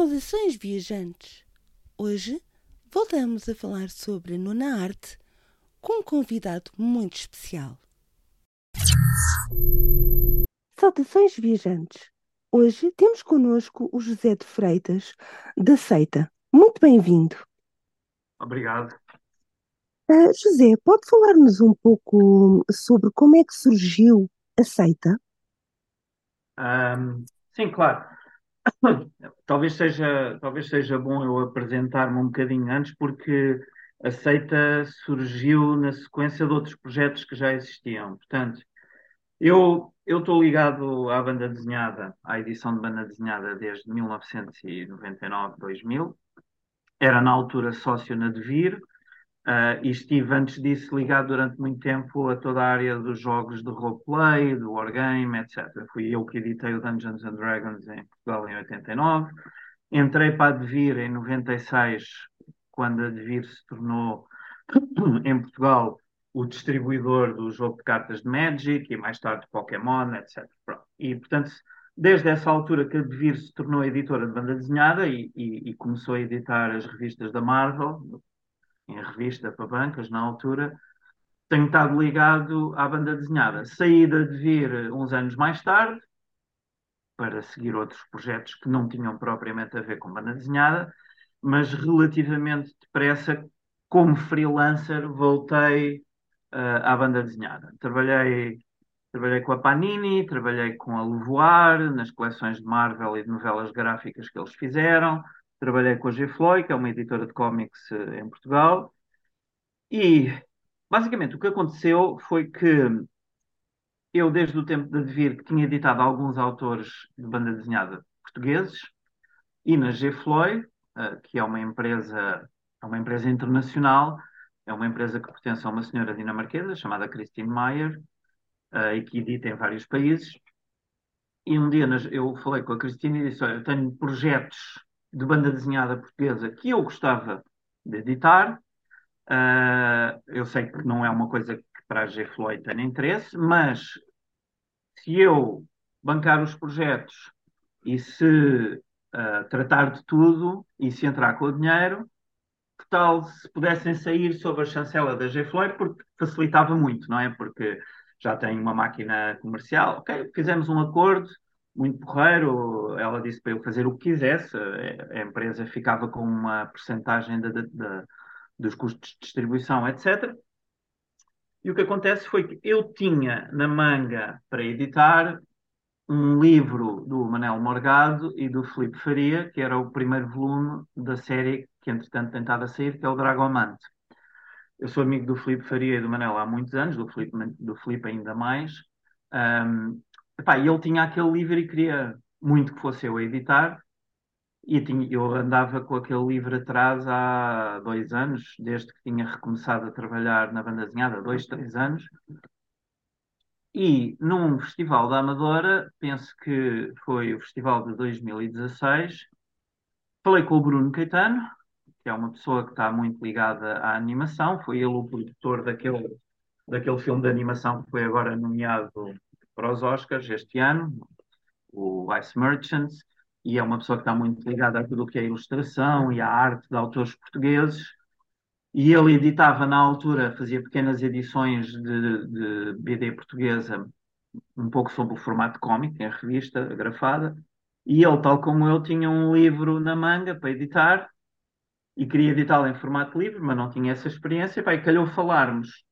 Saudações, viajantes! Hoje voltamos a falar sobre a nona arte com um convidado muito especial. Saudações, viajantes! Hoje temos connosco o José de Freitas, da Seita. Muito bem-vindo. Obrigado. Uh, José, pode falar-nos um pouco sobre como é que surgiu a Seita? Um, sim, claro. Talvez seja, talvez seja bom eu apresentar-me um bocadinho antes, porque a seita surgiu na sequência de outros projetos que já existiam. Portanto, eu estou ligado à banda desenhada, à edição de banda desenhada desde 1999, 2000. Era na altura sócio na Devir, Uh, e estive antes disso ligado durante muito tempo a toda a área dos jogos de roleplay, do wargame, etc. Fui eu que editei o Dungeons and Dragons em Portugal em 89. Entrei para a Devir em 96, quando a Devir se tornou em Portugal o distribuidor do jogo de cartas de Magic e mais tarde Pokémon, etc. E, portanto, desde essa altura que a Devir se tornou editora de banda desenhada e, e, e começou a editar as revistas da Marvel, em revista para bancas na altura, tenho estado ligado à banda desenhada. Saída de vir uns anos mais tarde, para seguir outros projetos que não tinham propriamente a ver com banda desenhada, mas relativamente depressa, como freelancer, voltei uh, à banda desenhada. Trabalhei, trabalhei com a Panini, trabalhei com a Levoar, nas coleções de Marvel e de novelas gráficas que eles fizeram, trabalhei com a G-Floy, que é uma editora de cómics eh, em Portugal, e basicamente o que aconteceu foi que eu, desde o tempo de Devir, tinha editado alguns autores de banda desenhada portugueses, e na G-Floy, uh, que é uma empresa, é uma empresa internacional, é uma empresa que pertence a uma senhora dinamarquesa chamada Christine Meyer, uh, e que edita em vários países. E um dia eu falei com a Cristina e disse: Olha, eu tenho projetos de banda desenhada portuguesa que eu gostava de editar. Uh, eu sei que não é uma coisa que para a G Floyd tenha interesse, mas se eu bancar os projetos e se uh, tratar de tudo e se entrar com o dinheiro, que tal se pudessem sair sob a chancela da G Floyd, porque facilitava muito, não é? Porque já tem uma máquina comercial, ok, fizemos um acordo, muito porreiro. Ela disse para eu fazer o que quisesse. A empresa ficava com uma porcentagem de, de, de, dos custos de distribuição, etc. E o que acontece foi que eu tinha na manga para editar um livro do Manel Morgado e do Filipe Faria, que era o primeiro volume da série que, entretanto, tentava sair, que é o Dragomante. Eu sou amigo do Filipe Faria e do Manel há muitos anos, do Filipe, do Filipe ainda mais. Um, Epá, e ele tinha aquele livro e queria muito que fosse eu a editar. E tinha, eu andava com aquele livro atrás há dois anos, desde que tinha recomeçado a trabalhar na banda desenhada, dois, três anos. E num festival da Amadora, penso que foi o festival de 2016, falei com o Bruno Caetano, que é uma pessoa que está muito ligada à animação, foi ele o produtor daquele, daquele filme de animação que foi agora nomeado para os Oscars este ano, o Ice Merchants, e é uma pessoa que está muito ligada a tudo o que é ilustração e a arte de autores portugueses. E ele editava na altura, fazia pequenas edições de, de BD portuguesa, um pouco sob o formato cómico, em revista grafada. E ele, tal como eu, tinha um livro na manga para editar e queria editá-lo em formato livre, mas não tinha essa experiência. E calhou falarmos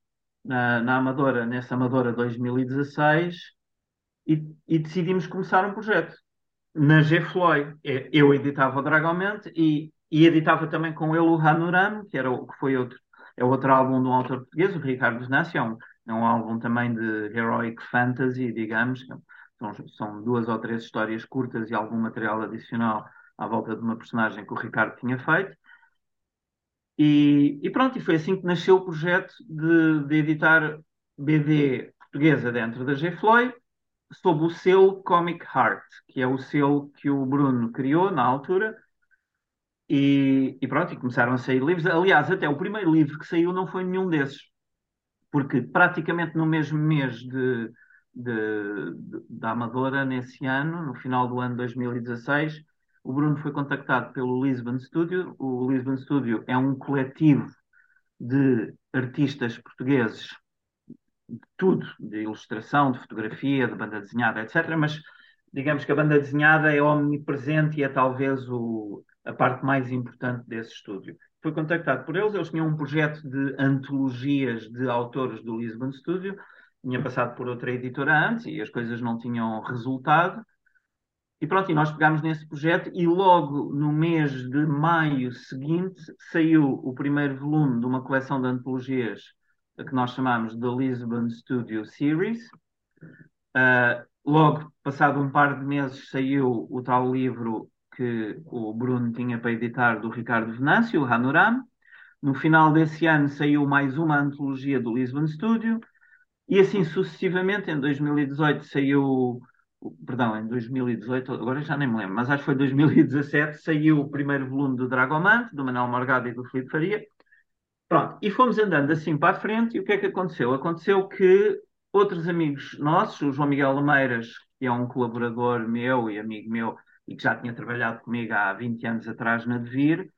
na, na Amadora, nessa Amadora 2016, e, e decidimos começar um projeto. Na G-Floy, é, eu editava o Dragamente e, e editava também com ele o Hanuram, que, era que foi outro, é outro álbum de um autor português, o Ricardo Venâncio, é um, é um álbum também de heroic fantasy, digamos, são, são duas ou três histórias curtas e algum material adicional à volta de uma personagem que o Ricardo tinha feito. E, e, pronto, e foi assim que nasceu o projeto de, de editar BD portuguesa dentro da G-Floy, sob o selo Comic Heart, que é o selo que o Bruno criou na altura. E, e, pronto, e começaram a sair livros. Aliás, até o primeiro livro que saiu não foi nenhum desses, porque praticamente no mesmo mês de, de, de, da Amadora, nesse ano, no final do ano 2016, o Bruno foi contactado pelo Lisbon Studio. O Lisbon Studio é um coletivo de artistas portugueses de tudo, de ilustração, de fotografia, de banda desenhada, etc. Mas digamos que a banda desenhada é omnipresente e é talvez o, a parte mais importante desse estúdio. Foi contactado por eles, eles tinham um projeto de antologias de autores do Lisbon Studio, tinha passado por outra editora antes e as coisas não tinham resultado. E pronto, e nós pegámos nesse projeto e logo no mês de maio seguinte saiu o primeiro volume de uma coleção de antologias que nós chamamos de Lisbon Studio Series. Uh, logo, passado um par de meses, saiu o tal livro que o Bruno tinha para editar do Ricardo Venâncio, o Hanuram. No final desse ano saiu mais uma antologia do Lisbon Studio. E assim sucessivamente, em 2018 saiu perdão, em 2018, agora já nem me lembro, mas acho que foi 2017, saiu o primeiro volume do Dragomante, do Manuel Morgado e do Filipe Faria. Pronto, e fomos andando assim para a frente, e o que é que aconteceu? Aconteceu que outros amigos nossos, o João Miguel Lameiras, que é um colaborador meu e amigo meu, e que já tinha trabalhado comigo há 20 anos atrás na Devir,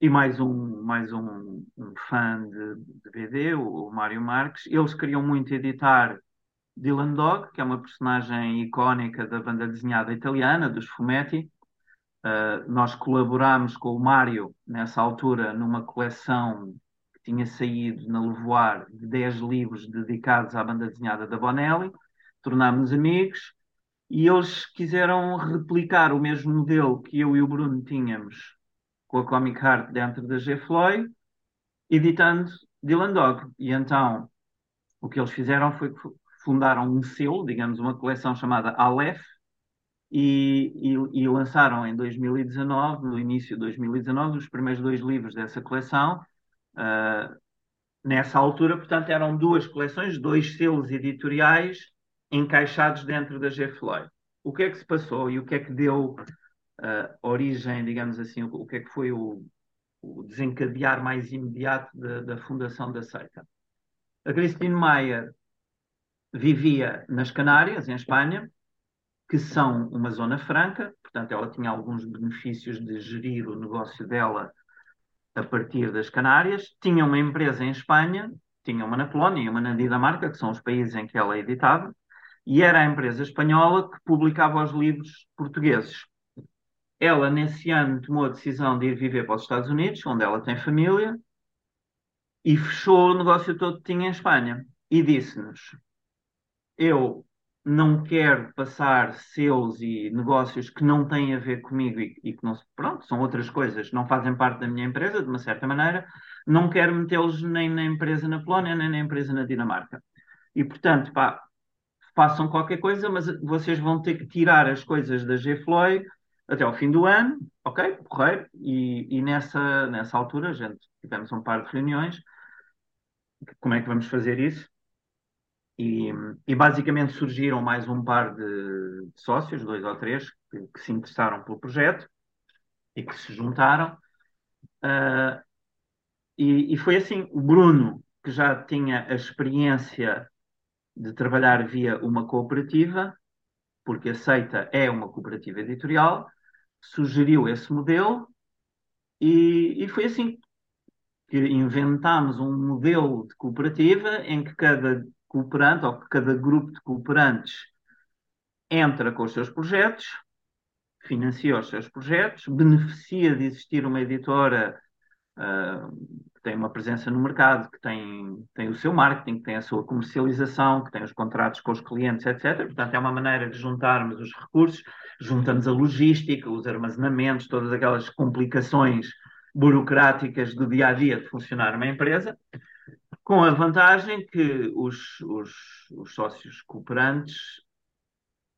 e mais um, mais um, um fã de, de BD, o, o Mário Marques, eles queriam muito editar Dylan Dog, que é uma personagem icónica da banda desenhada italiana, dos Fumetti. Uh, nós colaborámos com o Mário, nessa altura, numa coleção tinha saído na Levoar de 10 livros dedicados à banda desenhada da Bonelli. Tornámos-nos amigos e eles quiseram replicar o mesmo modelo que eu e o Bruno tínhamos com a Comic Art dentro da G-Floyd, editando Dylan Dog. E então o que eles fizeram foi fundaram um selo, digamos, uma coleção chamada Aleph, e, e, e, lançaram em 2019, no início de 2019, os primeiros dois livros dessa coleção. Uh, nessa altura, portanto, eram duas coleções, dois selos editoriais encaixados dentro da G. Floyd. O que é que se passou e o que é que deu uh, origem, digamos assim, o, que é que foi o, o desencadear mais imediato da, da fundação da seita? A Christine Meyer vivia nas Canárias, em Espanha, que são uma zona franca, portanto, ela tinha alguns benefícios de gerir o negócio dela a partir das Canárias. Tinha uma empresa em Espanha, tinha uma na Polónia e uma na Dinamarca, que são os países em que ela editava, e era a empresa espanhola que publicava os livros portugueses. Ela, nesse ano, tomou a decisão de ir viver para os Estados Unidos, onde ela tem família, e fechou o negócio todo que tinha em Espanha. E disse-nos: eu não quero passar seus e negócios que não têm a ver comigo e, e, que não pronto, são outras coisas, não fazem parte da minha empresa, de uma certa maneira, não quero metê-los nem na empresa na Polónia, nem na empresa na Dinamarca. E, portanto, pá, façam qualquer coisa, mas vocês vão ter que tirar as coisas da G-Floy até ao fim do ano, ok? Correio. E, e nessa, nessa altura, gente, tivemos um par de reuniões. Como é que vamos fazer isso? E, e, basicamente surgiram mais um par de, sócios, dois ou três, que, que, se interessaram pelo projeto e que se juntaram. Uh, e, e, foi assim: o Bruno, que já tinha a experiência de trabalhar via uma cooperativa, porque a Seita é uma cooperativa editorial, sugeriu esse modelo e, e foi assim que inventámos um modelo de cooperativa em que cada cooperante, ou que cada grupo de cooperantes entra com os seus projetos, financia os seus projetos, beneficia de existir uma editora uh, que tem uma presença no mercado, que tem, tem o seu marketing, que tem a sua comercialização, que tem os contratos com os clientes, etc. Portanto, é uma maneira de juntarmos os recursos, juntamos a logística, os armazenamentos, todas aquelas complicações burocráticas do dia a dia de funcionar uma empresa com a vantagem que os, os, os sócios cooperantes,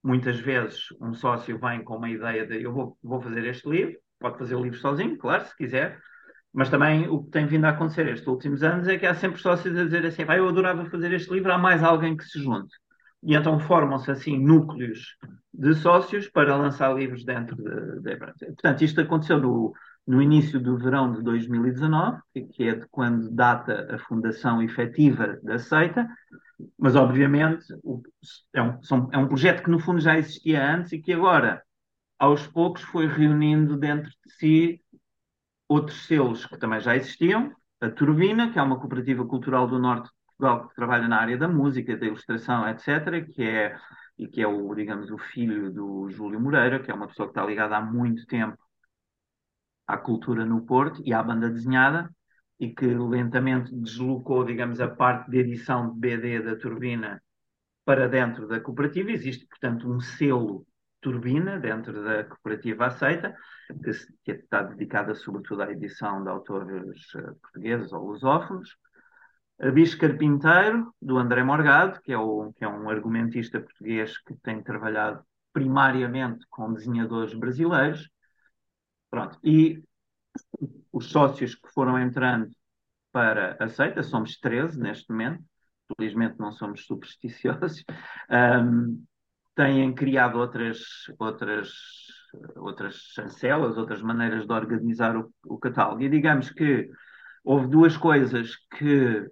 muitas vezes um sócio vem com uma ideia de eu vou, vou fazer este livro, pode fazer o livro sozinho, claro, se quiser, mas também o que tem vindo a acontecer estes últimos anos é que há sempre sócios a dizer assim, ah, eu adorava fazer este livro, há mais alguém que se junte. E então formam-se assim núcleos de sócios para lançar livros dentro de, de... Portanto, isto aconteceu no, no início do verão de 2019, que é de quando data a fundação efetiva da seita, mas obviamente é um, é um projeto que no fundo já existia antes e que agora, aos poucos foi reunindo dentro de si outros selos que também já existiam. A Turbina, que é uma cooperativa cultural do norte de Portugal que trabalha na área da música, da ilustração, etc., que é e que é o, digamos, o filho do Júlio Moreira, que é uma pessoa que está ligada há muito tempo à cultura no Porto e à banda desenhada, e que lentamente deslocou, digamos, a parte de edição de BD da Turbina para dentro da cooperativa. Existe, portanto, um selo Turbina dentro da cooperativa Aceita, que, que está dedicada sobretudo à edição de autores uh, portugueses ou lusófonos. A Bicho Carpinteiro, do André Morgado, que é, o, que é um argumentista português que tem trabalhado primariamente com desenhadores brasileiros. Pronto. E os sócios que foram entrando para a seita, somos 13 neste momento, felizmente não somos supersticiosos, um, têm criado outras, outras, outras chancelas, outras maneiras de organizar o, o catálogo. E digamos que houve duas coisas que,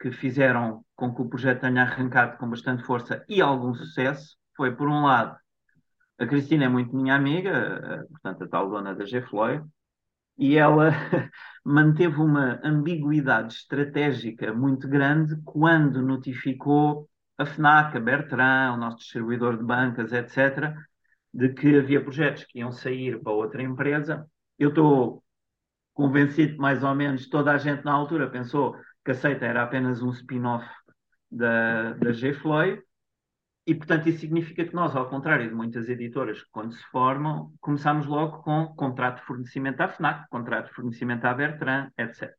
que fizeram com que o projeto tenha arrancado com bastante força e algum sucesso. Foi, por um lado, a Cristina é muito minha amiga, eh, portanto, a tal dona da G-Floyd, e ela manteve uma ambiguidade estratégica muito grande quando notificou a FNAC, a Bertrand, o nosso distribuidor de bancas, etc., de que havia projetos que iam sair para outra empresa. Eu estou convencido, mais ou menos, toda a gente na altura pensou que a Seita era apenas um spin-off da, da G-Floyd, e, portanto, isso significa que nós, ao contrário de muitas editoras que, quando se formam, começamos logo com contrato de fornecimento à FNAC, contrato de fornecimento à Bertrand, etc.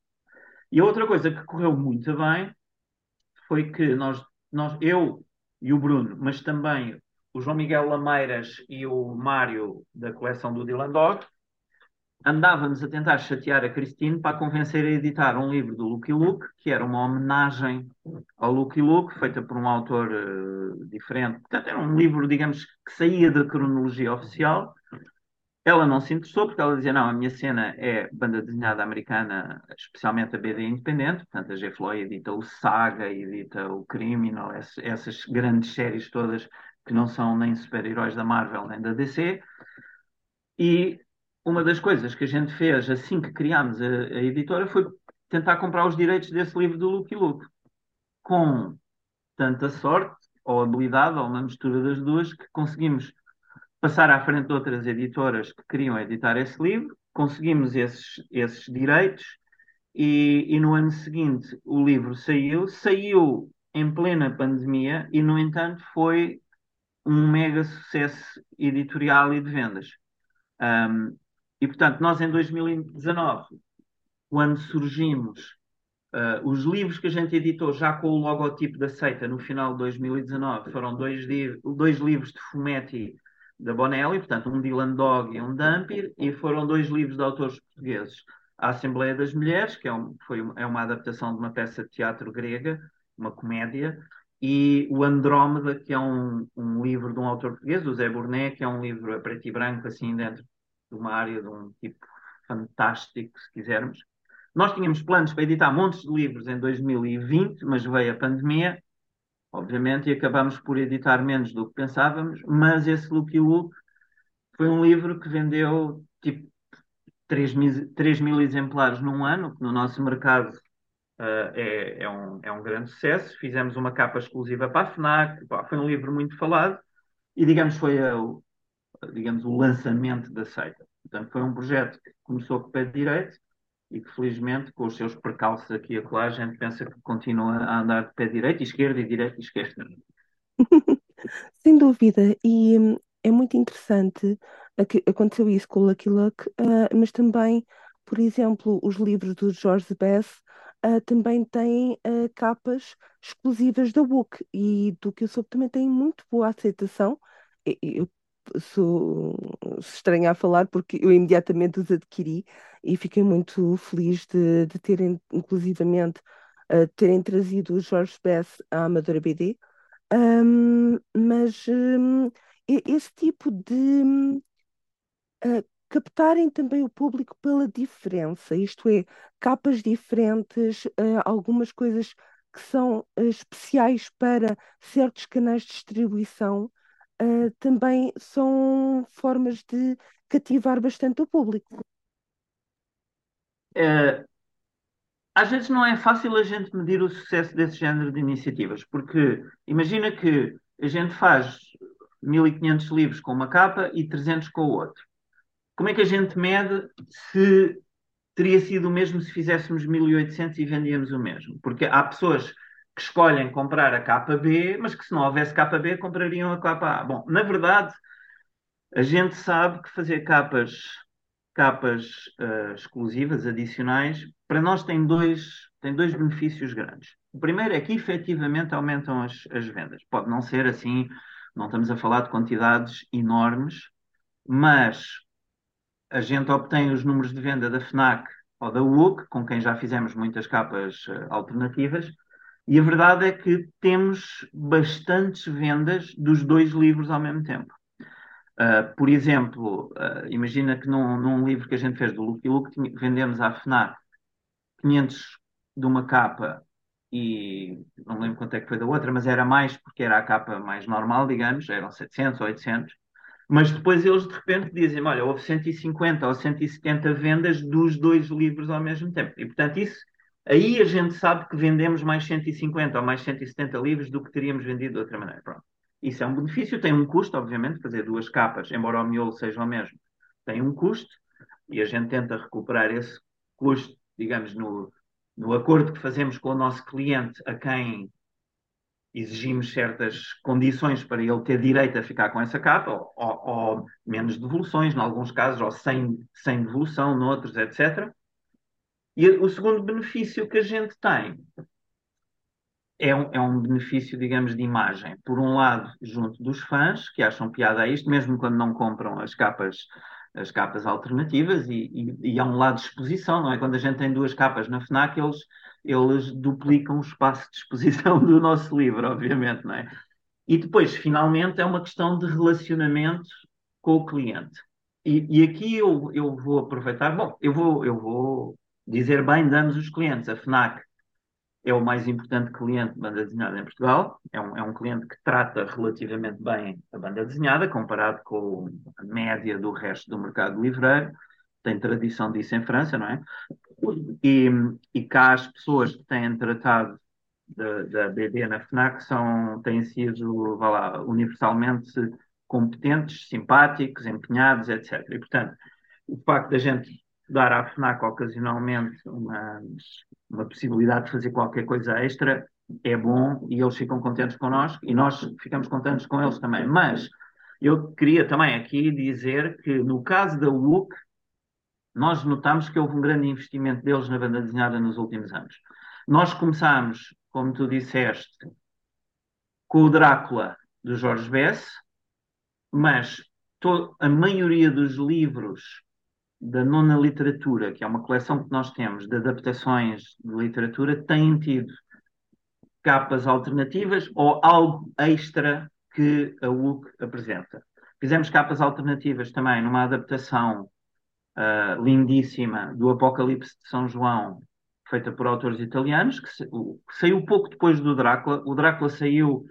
E a outra coisa que correu muito bem foi que nós, nós eu e o Bruno, mas também o João Miguel Lameiras e o Mário da coleção do Dylan Dog, andávamos a tentar chatear a Christine para convencer a editar um livro do Lucky Luke, que era uma homenagem ao Lucky Luke, feita por um autor uh, diferente. Portanto, era um livro, digamos, que saía da cronologia oficial. Ela não se interessou porque ela dizia: Não, a minha cena é banda desenhada americana, especialmente a BD independente. Portanto, a G. Floyd edita o Saga, edita o Criminal, essas grandes séries todas que não são nem super-heróis da Marvel nem da DC. E uma das coisas que a gente fez assim que criámos a, a editora foi tentar comprar os direitos desse livro do Lucky Luke. Com tanta sorte, ou habilidade, ou uma mistura das duas, que conseguimos passar à frente de outras editoras que queriam editar esse livro, conseguimos esses, esses direitos e, e no ano seguinte o livro saiu, saiu em plena pandemia e, no entanto, foi um mega sucesso editorial e de vendas. Um, e, portanto, nós em 2019, quando surgimos, uh, os livros que a gente editou já com o logotipo da seita no final de 2019 foram dois, dois livros de Fumetti da Bonelli, portanto, um Dylan Dog e um Dampir, e foram dois livros de autores portugueses. A Assembleia das Mulheres, que é, um, foi, é uma adaptação de uma peça de teatro grega, uma comédia, e o Andrómeda, que é um, um livro de um autor português, o Zé Burnet, que é um livro a preto e branco, assim, dentro de uma área de um tipo fantástico, se quisermos. Nós tínhamos planos para editar montes de livros em 2020, mas veio a pandemia, obviamente, e acabamos por editar menos do que pensávamos, mas esse Lucky Luke foi um livro que vendeu tipo 3 mil, 3 mil exemplares num ano, que no nosso mercado uh, é, é, um, é um grande sucesso. Fizemos uma capa exclusiva para a FNAC, foi um livro muito falado, e digamos foi a, digamos, o lançamento da seita. Portanto, foi um projeto que começou com o pé direito e que, felizmente, com os seus percalços aqui e acolá, a gente pensa que continua a andar de pé direito esquerda e direito e esquerda. Sem dúvida, e hum, é muito interessante que aconteceu isso com o Lucky Luck, uh, mas também, por exemplo, os livros do George Bess uh, também têm uh, capas exclusivas da Book e do que eu soube também têm muito boa aceitação. Eu sou estranha a falar porque eu imediatamente os adquiri e fiquei muito feliz de, de terem, inclusivamente, uh, terem trazido o Jorge Bess à Amadora BD. Um, mas um, esse tipo de uh, captarem também o público pela diferença, isto é, capas diferentes, uh, algumas coisas que são especiais para certos canais de distribuição uh, também são formas de cativar bastante o público. É, às vezes não é fácil a gente medir o sucesso desse género de iniciativas, porque imagina que a gente faz 1500 livros com uma capa e 300 com o outro. Como é que a gente mede se teria sido o mesmo se fizéssemos 1800 e vendíamos o mesmo? Porque há pessoas que escolhem comprar a capa B, mas que se não houvesse capa B, comprariam a capa A. Bom, na verdade, a gente sabe que fazer capas, capas uh, exclusivas, adicionais, para nós tem dois, tem dois benefícios grandes. O primeiro é que efetivamente aumentam as, as vendas. Pode não ser assim, não estamos a falar de quantidades enormes, mas a gente obtém os números de venda da FNAC ou da UOC, com quem já fizemos muitas capas uh, alternativas, e a verdade é que temos bastantes vendas dos dois livros ao mesmo tempo. Uh, por exemplo, uh, imagina que num, num, livro que a gente fez do Lucky Luke, vendemos à FNAC 500 de uma capa e não lembro quanto é que foi da outra, mas era mais porque era a capa mais normal, digamos, eram 700 ou 800. Mas depois eles de repente dizem: olha, houve 150 ou 170 vendas dos dois livros ao mesmo tempo. E portanto, isso Aí a gente sabe que vendemos mais 150 ou mais 170 livros do que teríamos vendido de outra maneira. Pronto. Isso é um benefício, tem um custo, obviamente, fazer duas capas, embora o miolo seja o mesmo, tem um custo, e a gente tenta recuperar esse custo, digamos, no, no acordo que fazemos com o nosso cliente, a quem exigimos certas condições para ele ter direito a ficar com essa capa, ou, ou, menos devoluções, em alguns casos, ou sem, sem devolução, noutros, etc. E o segundo benefício que a gente tem é um, é um benefício, digamos, de imagem. Por um lado, junto dos fãs, que acham piada a isto, mesmo quando não compram as capas as capas alternativas e, e, e há um lado de exposição, não é? Quando a gente tem duas capas na FNAC, eles, eles duplicam o espaço de exposição do nosso livro, obviamente, não é? E depois, finalmente, é uma questão de relacionamento com o cliente. E, e aqui eu, eu vou aproveitar, bom, eu vou, eu vou dizer bem de ambos os clientes. A FNAC é o mais importante cliente de banda desenhada em Portugal. É um, é um cliente que trata relativamente bem a banda desenhada, comparado com a média do resto do mercado livreiro. Tem tradição disso em França, não é? E, e cá as pessoas que têm tratado da, BD na FNAC são, têm sido, vá lá, universalmente competentes, simpáticos, empenhados, etc. E, portanto, o facto da gente dar à FNAC ocasionalmente uma, uma possibilidade de fazer qualquer coisa extra é bom e eles ficam contentes connosco e nós ficamos contentes com eles também. Mas eu queria também aqui dizer que no caso da WUC, nós notamos que houve um grande investimento deles na banda desenhada nos últimos anos. Nós começámos, como tu disseste, com o Drácula do Jorge Bess, mas a maioria dos livros da nona literatura, que é uma coleção que nós temos de adaptações de literatura, têm tido capas alternativas ou algo extra que a UC apresenta. Fizemos capas alternativas também numa adaptação uh, lindíssima do Apocalipse de São João, feita por autores italianos, que, que saiu pouco depois do Drácula. O Drácula saiu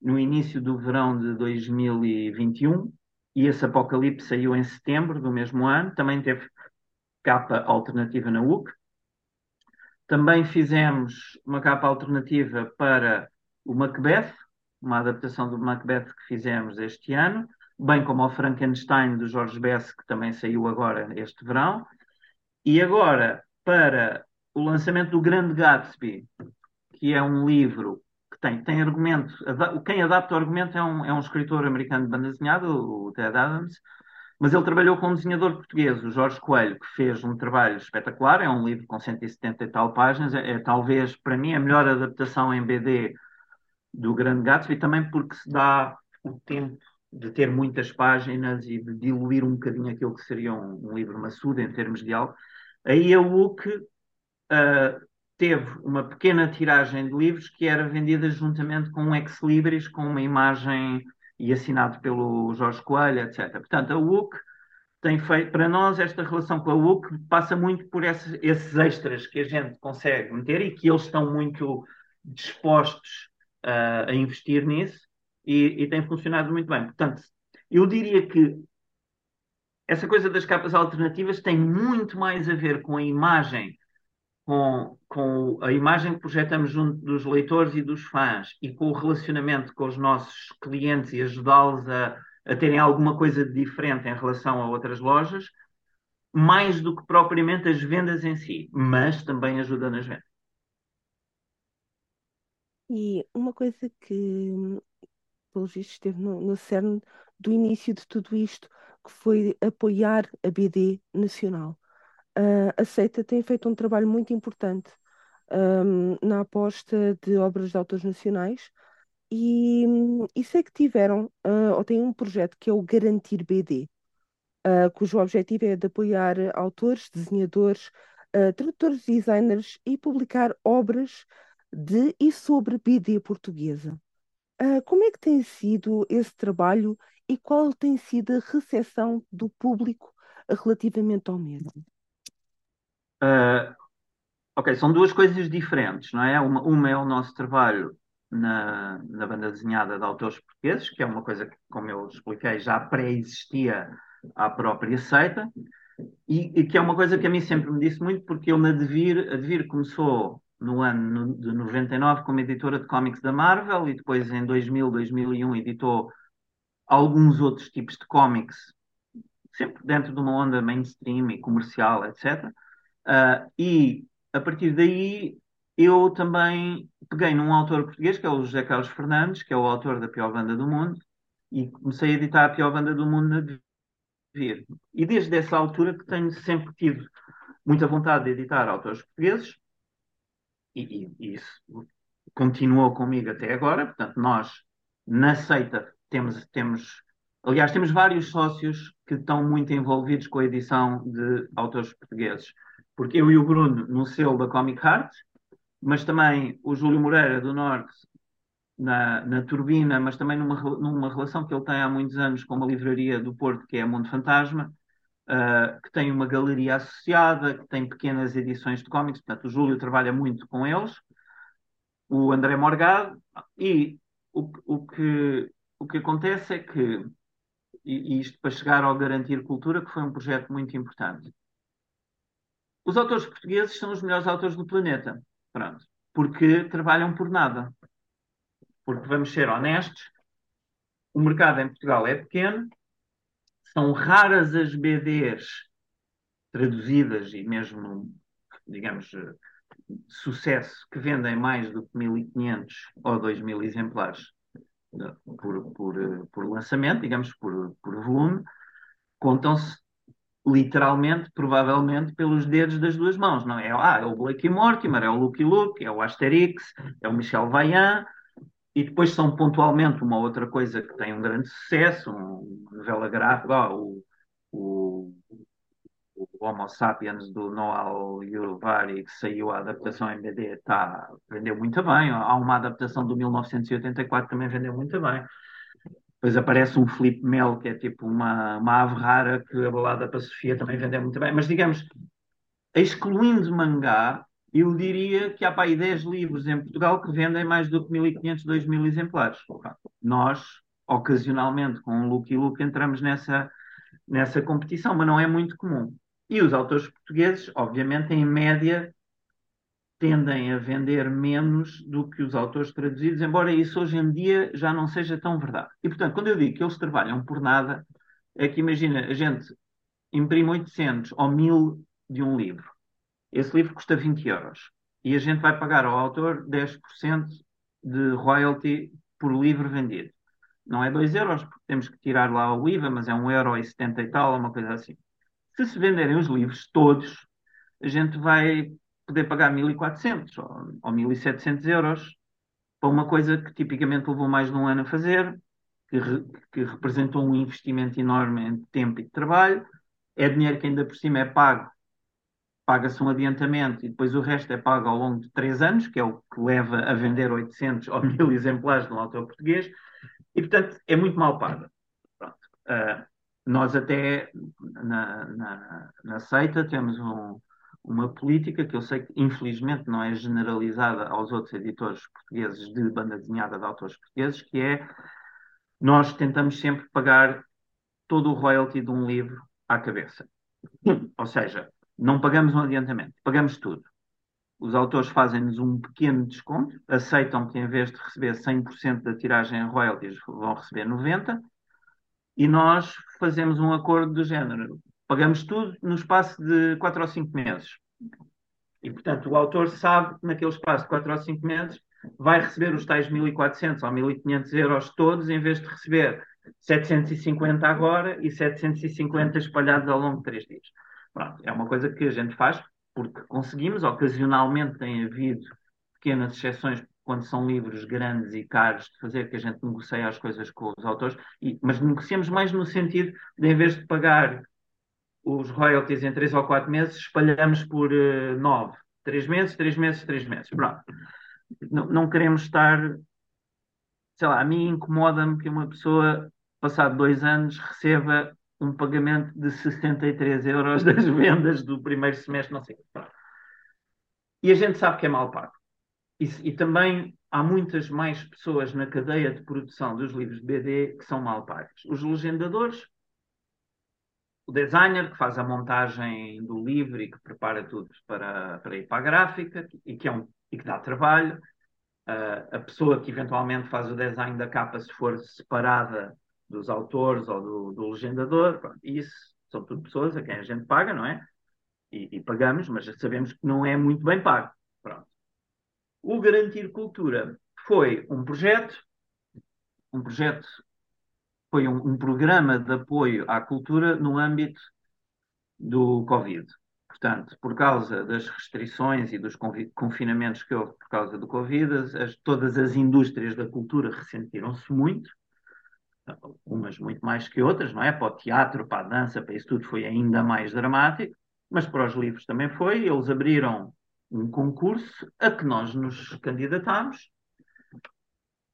no início do verão de 2021 e esse Apocalipse saiu em setembro do mesmo ano, também teve capa alternativa na UC. Também fizemos uma capa alternativa para o Macbeth, uma adaptação do Macbeth que fizemos este ano, bem como o Frankenstein do George Bess, que também saiu agora este verão. E agora, para o lançamento do Grande Gatsby, que é um livro tem, tem argumento. Quem adapta o argumento é um, é um escritor americano de banda desenhada, o Ted Adams, mas ele trabalhou com um desenhador português, o Jorge Coelho, que fez um trabalho espetacular. É um livro com 170 e tal páginas. É, é talvez, para mim, a melhor adaptação em BD do Grande Gatsby, também porque se dá o tempo de ter muitas páginas e de diluir um bocadinho aquilo que seria um, um livro maçudo em termos de algo. Aí a UC uh, teve uma pequena tiragem de livros que era vendida juntamente com um ex-libris, com uma imagem e assinado pelo Jorge Coelho, etc. Portanto, a UC tem feito, para nós, esta relação com a UC passa muito por esses, esses extras que a gente consegue meter e que eles estão muito dispostos uh, a investir nisso. e, e tem funcionado muito bem. Portanto, eu diria que essa coisa das capas alternativas tem muito mais a ver com a imagem, com, com a imagem que projetamos junto dos leitores e dos fãs e com o relacionamento com os nossos clientes e ajudá-los a, a terem alguma coisa de diferente em relação a outras lojas, mais do que propriamente as vendas em si, mas também ajuda nas vendas. E uma coisa que, pelos vistos, esteve no, no cerne do início de tudo isto, que foi apoiar a BD nacional. Uh, a Seita tem feito um trabalho muito importante um, na aposta de obras de autores nacionais e, sei que tiveram, uh, ou têm um projeto que é o Garantir BD, uh, cujo objetivo é de apoiar autores, desenhadores, tradutores, designers e publicar obras de e sobre BD portuguesa. como é que tem sido esse trabalho e qual tem sido a recepção do público relativamente ao mesmo? Uh, ok, são duas coisas diferentes, não é? Uma, uma é o nosso trabalho na, na, banda desenhada de autores portugueses, que é uma coisa que, como eu expliquei, já pré-existia à própria seita, e, e, que é uma coisa que a mim sempre me disse muito, porque eu na Devir, a Devir começou no ano de 99 como editora de cómics da Marvel, e depois em 2000, 2001 editou alguns outros tipos de cómics, sempre dentro de uma onda mainstream e comercial, etc. Uh, e a partir daí eu também peguei num autor português, que é o José Carlos Fernandes, que é o autor da pior banda do mundo, e comecei a editar a pior banda do mundo na Devir. E desde essa altura que tenho sempre tido muita vontade de editar autores portugueses, e, e, e isso continuou comigo até agora. Portanto, nós, na seita, temos, temos, aliás, temos vários sócios que estão muito envolvidos com a edição de autores portugueses. Porque eu e o Bruno no selo da Comic Heart, mas também o Júlio Moreira do Norte na, na Turbina, mas também numa, numa relação que ele tem há muitos anos com uma livraria do Porto, que é a Mundo Fantasma, uh, que tem uma galeria associada, que tem pequenas edições de cómics, portanto o Júlio trabalha muito com eles, o André Morgado, e o, o, que, o que acontece é que, e, isto para chegar ao Garantir Cultura, que foi um projeto muito importante, os autores portugueses são os melhores autores do planeta, pronto, porque trabalham por nada. Porque vamos ser honestos, o mercado em Portugal é pequeno, são raras as BDs traduzidas e mesmo, digamos, sucesso que vendem mais do que 1.500 ou 2.000 exemplares por, por, por lançamento, digamos, por, por volume, contam-se literalmente, provavelmente, pelos dedos das duas mãos, não é? Ah, é o Blake Mortimer, é o Lucky Luke, é o Asterix, é o Michel Vaillant, e depois são pontualmente uma outra coisa que tem um grande sucesso, uma novela gráfica, oh, o, o, o, Homo Sapiens do Noal Yuruvari, que saiu a adaptação em BD, tá, vendeu muito bem. Há uma adaptação do 1984 que também vendeu muito bem. Depois aparece um Flip Mel, que é tipo uma, uma ave rara, que a balada para a Sofia também vendeu muito bem. Mas, digamos, excluindo mangá, eu diria que há para aí 10 livros em Portugal que vendem mais do que 1.500, 2.000 exemplares. Nós, ocasionalmente, com o Lucky Luke, entramos nessa, nessa competição, mas não é muito comum. E os autores portugueses, obviamente, em média, tendem a vender menos do que os autores traduzidos, embora isso hoje em dia já não seja tão verdade. E, portanto, quando eu digo que eles trabalham por nada, é que imagina, a gente imprime 800 ou 1000 de um livro. Esse livro custa 20 euros. E a gente vai pagar ao autor 10% de royalty por livro vendido. Não é 2 euros, porque temos que tirar lá o IVA, mas é 1 euro e 70 e tal, uma coisa assim. Se se venderem os livros todos, a gente vai poder pagar 1.400 ou, ou 1.700 euros para uma coisa que tipicamente levou mais de um ano a fazer, que, re, que representou um investimento enorme em tempo e de trabalho, é dinheiro que ainda por cima é pago, paga-se um adiantamento e depois o resto é pago ao longo de três anos, que é o que leva a vender 800 ou 1000 exemplares de um autor português, e portanto é muito mal pago. Uh, nós até na, na, na seita temos um, uma política que eu sei que infelizmente não é generalizada aos outros editores portugueses de banda desenhada de autores portugueses, que é nós tentamos sempre pagar todo o royalty de um livro à cabeça. Ou seja, não pagamos um adiantamento, pagamos tudo. Os autores fazem-nos um pequeno desconto, aceitam que em vez de receber 100% da tiragem em royalties, vão receber 90%, e nós fazemos um acordo do género. Pagamos tudo no espaço de 4 ou 5 meses. E, portanto, o autor sabe que naquele espaço de 4 ou 5 meses vai receber os tais 1.400 ou 1.500 euros todos, em vez de receber 750 agora e 750 espalhados ao longo de 3 dias. Pronto, é uma coisa que a gente faz porque conseguimos. Ocasionalmente tem havido pequenas exceções quando são livros grandes e caros de fazer, que a gente negocia as coisas com os autores, e, mas negociamos mais no sentido de, em vez de pagar os royalties em 3 ou 4 meses, espalhamos por uh, 9. 3 meses, 3 meses, 3 meses. Pronto. Não, não queremos estar. Sei lá, a mim incomoda-me que uma pessoa, passado dois anos, receba um pagamento de 63 euros das vendas do primeiro semestre, não sei. Pronto. E a gente sabe que é mal pago. E, e, também há muitas mais pessoas na cadeia de produção dos livros de BD que são mal pagas. Os legendadores, o designer que faz a montagem do livro e que prepara tudo para, para ir para a gráfica e que, é um, e que dá trabalho, uh, a pessoa que eventualmente faz o design da capa se for separada dos autores ou do, do legendador, pronto, isso são tudo pessoas a quem a gente paga, não é? E, e pagamos, mas sabemos que não é muito bem pago. Pronto. O Garantir Cultura foi um projeto, um projeto, foi um, um programa de apoio à cultura no âmbito do Covid. Portanto, por causa das restrições e dos confinamentos que houve por causa do Covid, as, todas as indústrias da cultura ressentiram-se muito, umas muito mais que outras, não é? Para o teatro, para a dança, para isso tudo foi ainda mais dramático, mas para os livros também foi. Eles abriram um concurso a que nós nos candidatámos.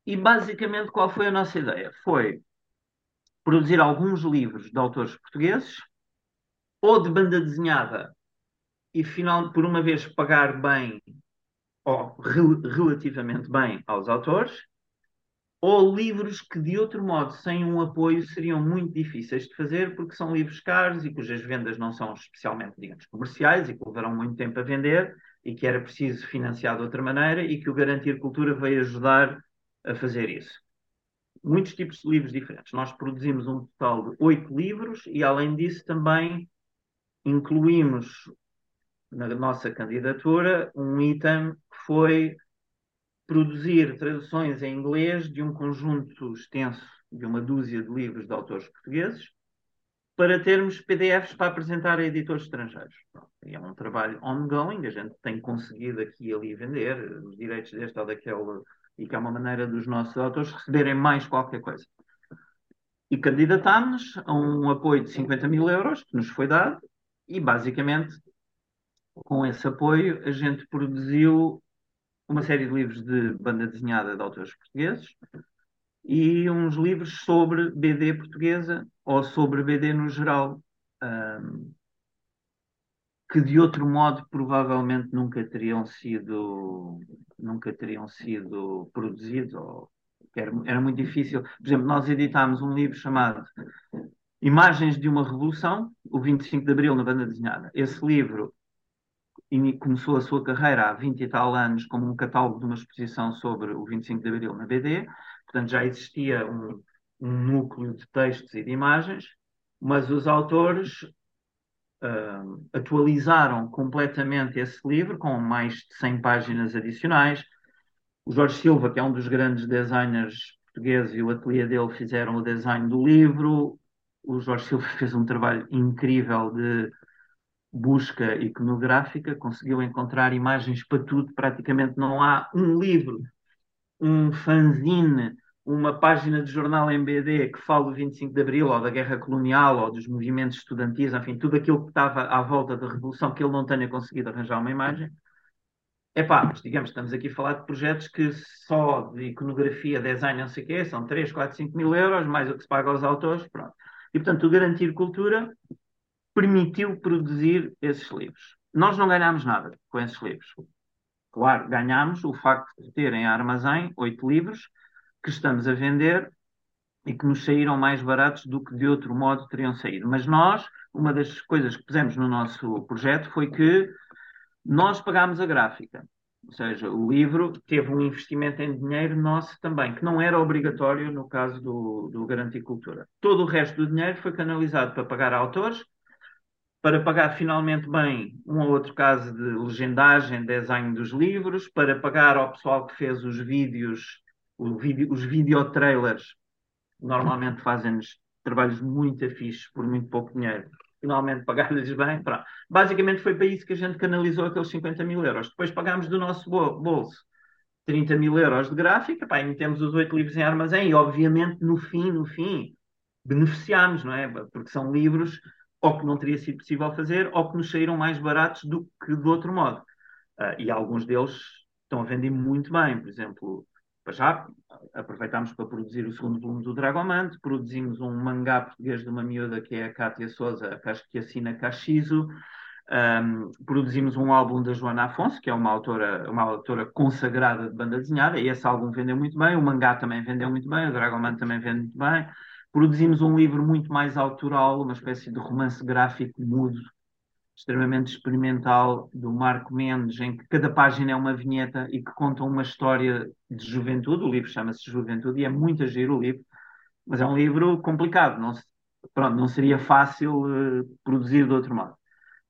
E basicamente qual foi a nossa ideia? Foi produzir alguns livros de autores portugueses, ou de banda desenhada, e final, por uma vez pagar bem, ou rel relativamente bem aos autores, ou livros que de outro modo, sem um apoio, seriam muito difíceis de fazer, porque são livros caros e cujas vendas não são especialmente, digamos, comerciais e que levarão muito tempo a vender, e que era preciso financiar de outra maneira e que o Garantir Cultura veio ajudar a fazer isso. Muitos tipos de livros diferentes. Nós produzimos um total de oito livros e, além disso, também incluímos na nossa candidatura um item que foi produzir traduções em inglês de um conjunto extenso de uma dúzia de livros de autores portugueses para termos PDFs para apresentar a editores estrangeiros. É um trabalho ongoing, a gente tem conseguido aqui e ali vender os direitos deste ou daquele, e que é uma maneira dos nossos autores receberem mais qualquer coisa. E candidatámos a um apoio de 50 mil euros que nos foi dado, e basicamente, com esse apoio, a gente produziu uma série de livros de banda desenhada de autores portugueses, e uns livros sobre BD portuguesa ou sobre BD no geral, um, que de outro modo provavelmente nunca teriam sido nunca teriam sido produzidos ou era, era muito difícil. Por exemplo, nós editámos um livro chamado Imagens de uma Revolução, o 25 de Abril na banda desenhada. Esse livro começou a sua carreira há 20 e tal anos como um catálogo de uma exposição sobre o 25 de Abril na BD Portanto, já existia um, um núcleo de textos e de imagens, mas os autores uh, atualizaram completamente esse livro com mais de 100 páginas adicionais. O Jorge Silva, que é um dos grandes designers portugueses, e o ateliê dele fizeram o design do livro. O Jorge Silva fez um trabalho incrível de busca iconográfica, conseguiu encontrar imagens para tudo. Praticamente não há um livro, um fanzine uma página de jornal em BD que fala do 25 de Abril, ou da guerra colonial, ou dos movimentos estudantis, enfim, tudo aquilo que estava à volta da Revolução, que ele não tenha conseguido arranjar uma imagem. É pá, mas digamos, estamos aqui a falar de projetos que só de iconografia, design, não sei o quê, são 3, 4, 5 mil euros, mais o que se paga aos autores, pronto. E, portanto, o Garantir Cultura permitiu produzir esses livros. Nós não ganhámos nada com esses livros. Claro, ganhámos o facto de terem armazém oito livros, que estamos a vender e que nos saíram mais baratos do que de outro modo teriam saído. Mas nós, uma das coisas que pusemos no nosso projeto foi que nós pagámos a gráfica. Ou seja, o livro teve um investimento em dinheiro nosso também, que não era obrigatório no caso do, do Garanticultura. Todo o resto do dinheiro foi canalizado para pagar autores, para pagar finalmente bem um ou outro caso de legendagem, design dos livros, para pagar ao pessoal que fez os vídeos, vídeo, os videotrailers, normalmente fazem-nos trabalhos muito afixos por muito pouco dinheiro finalmente pagar-lhes bem. Pronto. Basicamente foi para isso que a gente canalizou aqueles 50 mil euros. Depois pagámos do nosso bolso 30 mil euros de gráfica, pá, e metemos os oito livros em armazém e, obviamente, no fim, no fim, beneficiámos, não é? Porque são livros ou que não teria sido possível fazer ou que nos saíram mais baratos do que do outro modo. Uh, e alguns deles estão a vender muito bem. Por exemplo, já aproveitámos para produzir o segundo volume do Dragomante, produzimos um mangá português de uma miúda que é a Cátia Souza, que assina Caxizo, um, produzimos um álbum da Joana Afonso, que é uma autora, uma autora consagrada de banda desenhada, e esse álbum vendeu muito bem, o mangá também vendeu muito bem, o Dragomante também vende muito bem. Produzimos um livro muito mais autoral, uma espécie de romance gráfico mudo, extremamente experimental do Marco Mendes, em que cada página é uma vinheta e que conta uma história de juventude. O livro chama-se Juventude e é muito giro o livro, mas é um livro complicado, não, pronto, não seria fácil uh, produzir de outro modo.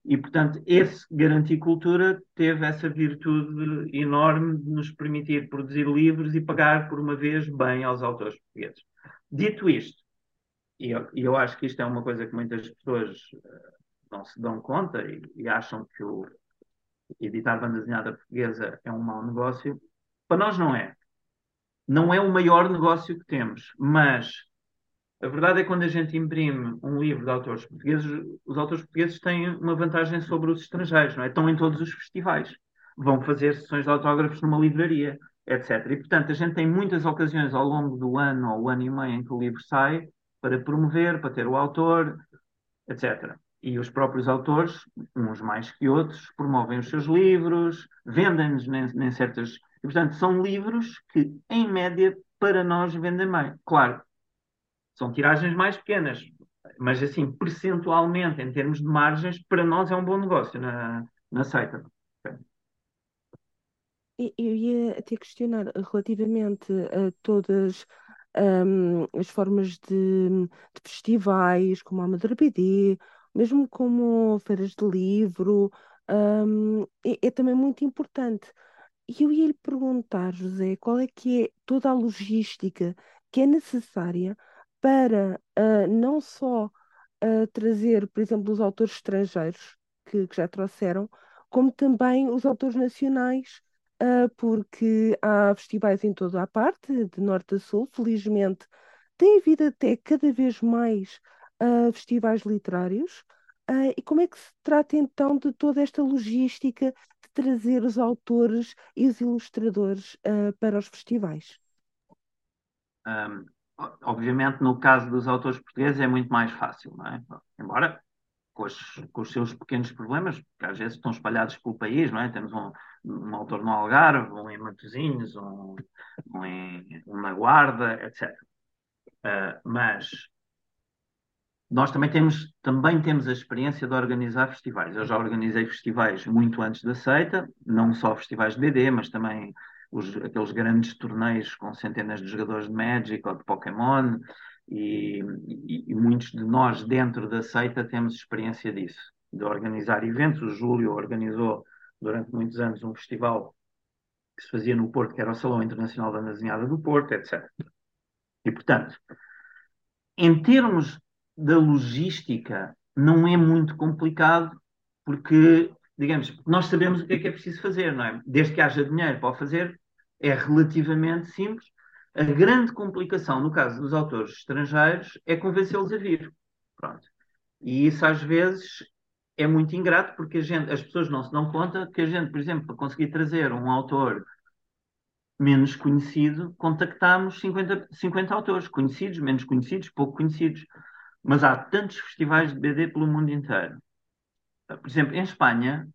E, portanto, esse Garantir Cultura teve essa virtude enorme de nos permitir produzir livros e pagar, por uma vez, bem aos autores portugueses. Dito isto, e eu, eu acho que isto é uma coisa que muitas pessoas uh, não se dão conta e, e acham que o editar banda desenhada portuguesa é um mau negócio. Para nós não é. Não é o maior negócio que temos, mas a verdade é que quando a gente imprime um livro de autores portugueses, os autores portugueses têm uma vantagem sobre os estrangeiros, não é? Estão em todos os festivais, vão fazer sessões de autógrafos numa livraria, etc. E, portanto, a gente tem muitas ocasiões ao longo do ano ou ano e meio em que o livro sai para promover, para ter o autor, etc e os próprios autores, uns mais que outros, promovem os seus livros, vendem-nos em, certas. E, portanto, são livros que, em média, para nós vendem bem. Claro, são tiragens mais pequenas, mas, assim, percentualmente, em termos de margens, para nós é um bom negócio na, na seita. Eu ia até questionar relativamente a todas um, as formas de, de, festivais, como a Madre BD mesmo como feiras de livro, hum, é, é também muito importante. E eu ia lhe perguntar, José, qual é que é toda a logística que é necessária para ah, não só ah, trazer, por exemplo, os autores estrangeiros que, que já trouxeram, como também os autores nacionais, ah, porque há festivais em toda a parte, de norte a sul, felizmente tem havido até cada vez mais uh, festivais literários. Uh, e como é que se trata então de toda esta logística de trazer os autores e os ilustradores uh, para os festivais? Um, obviamente, no caso dos autores portugueses é muito mais fácil, não é? Embora com os, com os, seus pequenos problemas, que às vezes estão espalhados pelo país, não é? Temos um, um autor no Algarve, um em Matosinhos, um, um, em, na Guarda, etc. Uh, mas nós também temos, também temos a experiência de organizar festivais. Eu já organizei festivais muito antes da seita, não só festivais de BD, mas também os, aqueles grandes torneios com centenas de jogadores de Magic ou de Pokémon, e, e, e muitos de nós dentro da seita temos experiência disso, de organizar eventos. O Júlio organizou durante muitos anos um festival que se fazia no Porto, que era o Salão Internacional da Desenhada do Porto, etc. E, portanto, em termos da logística não é muito complicado, porque, digamos, nós sabemos o que é que é preciso fazer, não é? Desde que haja dinheiro para o fazer, é relativamente simples. A grande complicação, no caso dos autores estrangeiros, é convencê-los a vir. Pronto. E isso, às vezes, é muito ingrato, porque gente, as pessoas não se dão conta que a gente, por exemplo, para conseguir trazer um autor menos conhecido, contactamos 50, 50 autores, conhecidos, menos conhecidos, pouco conhecidos. Mas há tantos festivais de BD pelo mundo inteiro. Por exemplo, em Espanha,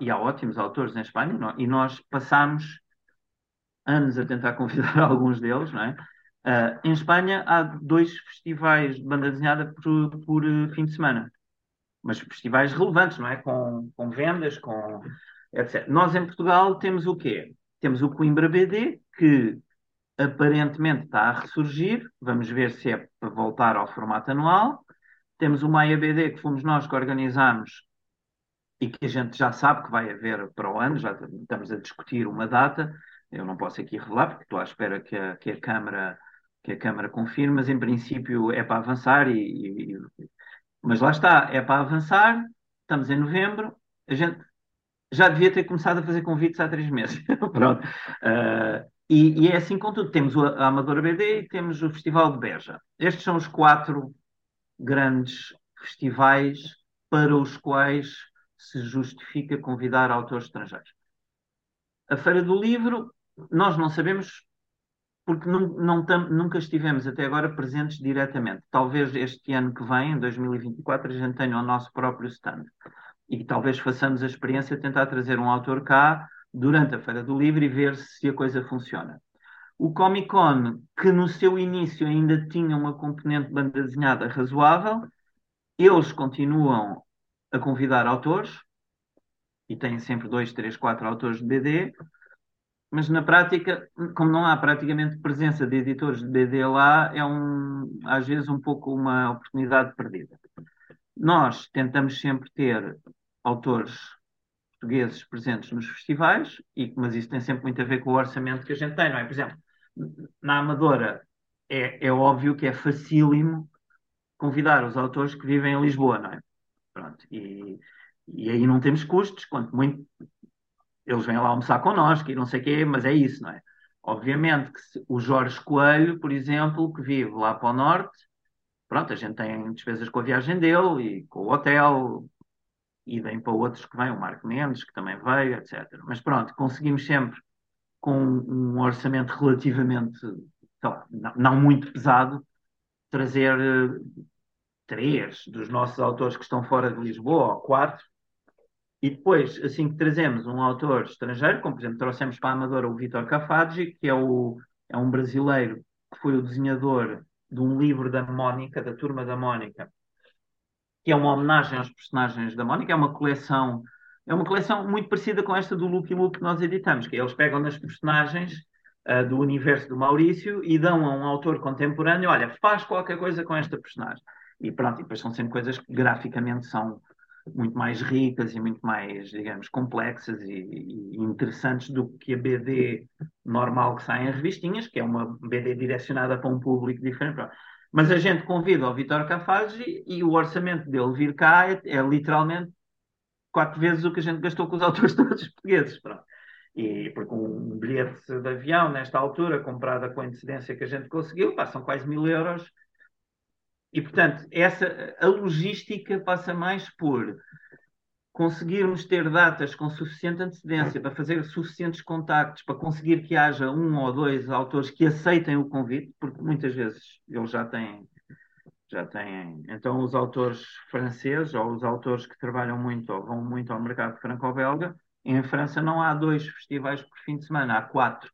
e há ótimos autores em Espanha, e nós passámos anos a tentar convidar alguns deles, não é? Uh, em Espanha há dois festivais de banda desenhada por, por uh, fim de semana, mas festivais relevantes, não é? Com, com vendas, com etc. Nós em Portugal temos o quê? Temos o Coimbra BD, que aparentemente está a ressurgir, vamos ver se é para voltar ao formato anual. Temos o Maia BD, que fomos nós que organizámos e que a gente já sabe que vai haver para o ano, já estamos a discutir uma data. Eu não posso aqui revelar, porque estou à espera que a, que a Câmara que a Câmara confirme, mas em princípio é para avançar e, e, mas lá está, é para avançar, estamos em novembro, a gente já devia ter começado a fazer convites há três meses. Pronto. Uh, e, e, é assim com tudo. Temos a Amadora BD e temos o Festival de Beja. Estes são os quatro grandes festivais para os quais se justifica convidar autores estrangeiros. A Feira do Livro, nós não sabemos porque não, não tam, nunca estivemos até agora presentes diretamente. Talvez este ano que vem, em 2024, a gente tenha o nosso próprio stand. E talvez façamos a experiência de tentar trazer um autor cá durante a Feira do Livro e ver se a coisa funciona. O Comic Con, que no seu início ainda tinha uma componente de banda desenhada razoável, eles continuam a convidar autores, e têm sempre dois, três, quatro autores de BD, mas na prática, como não há praticamente presença de editores de BD lá, é um, às vezes um pouco uma oportunidade perdida. Nós tentamos sempre ter autores portugueses presentes nos festivais, e, mas isso tem sempre muito a ver com o orçamento que a gente tem, não é? Por exemplo, na Amadora é, é óbvio que é facílimo convidar os autores que vivem em Lisboa, não é? Pronto, e, e aí não temos custos, quanto muito eles vêm lá almoçar connosco e não sei o quê, mas é isso, não é? Obviamente que se, o Jorge Coelho, por exemplo, que vive lá para o norte, pronto, a gente tem despesas com a viagem dele e com o hotel, e vem para outros que vêm, o Marco Mendes, que também veio, etc. Mas pronto, conseguimos sempre, com um orçamento relativamente, não, muito pesado, trazer uh, três dos nossos autores que estão fora de Lisboa, ou quatro, e depois, assim que trazemos um autor estrangeiro, como por exemplo trouxemos para a Amadora o Vitor Cafadji, que é, o, é um brasileiro que foi o desenhador de um livro da Mónica, da Turma da Mónica, que é uma homenagem aos personagens da Mónica, é uma coleção, é uma coleção muito parecida com esta do Luke Luke que nós editamos, que é, eles pegam nas personagens uh, do universo do Maurício e dão a um autor contemporâneo, olha, faz qualquer coisa com esta personagem. E pronto, e depois são sempre coisas que graficamente são muito mais ricas e muito mais, digamos, complexas e, e, interessantes do que a BD normal que sai em revistinhas, que é uma BD direcionada para um público diferente. Mas a gente convida o Vitor Cafage e o orçamento dele vir cá é, é, literalmente quatro vezes o que a gente gastou com os autores todos portugueses. Pronto. E porque um bilhete de avião, nesta altura, comprado com a antecedência que a gente conseguiu, passam quase mil euros e, portanto, essa, a logística passa mais por conseguirmos ter datas com suficiente antecedência para fazer suficientes contactos, para conseguir que haja um ou dois autores que aceitem o convite, porque muitas vezes eles já têm, já têm. Então, os autores franceses ou os autores que trabalham muito ou vão muito ao mercado franco-belga, em França não há dois festivais por fim de semana, há quatro.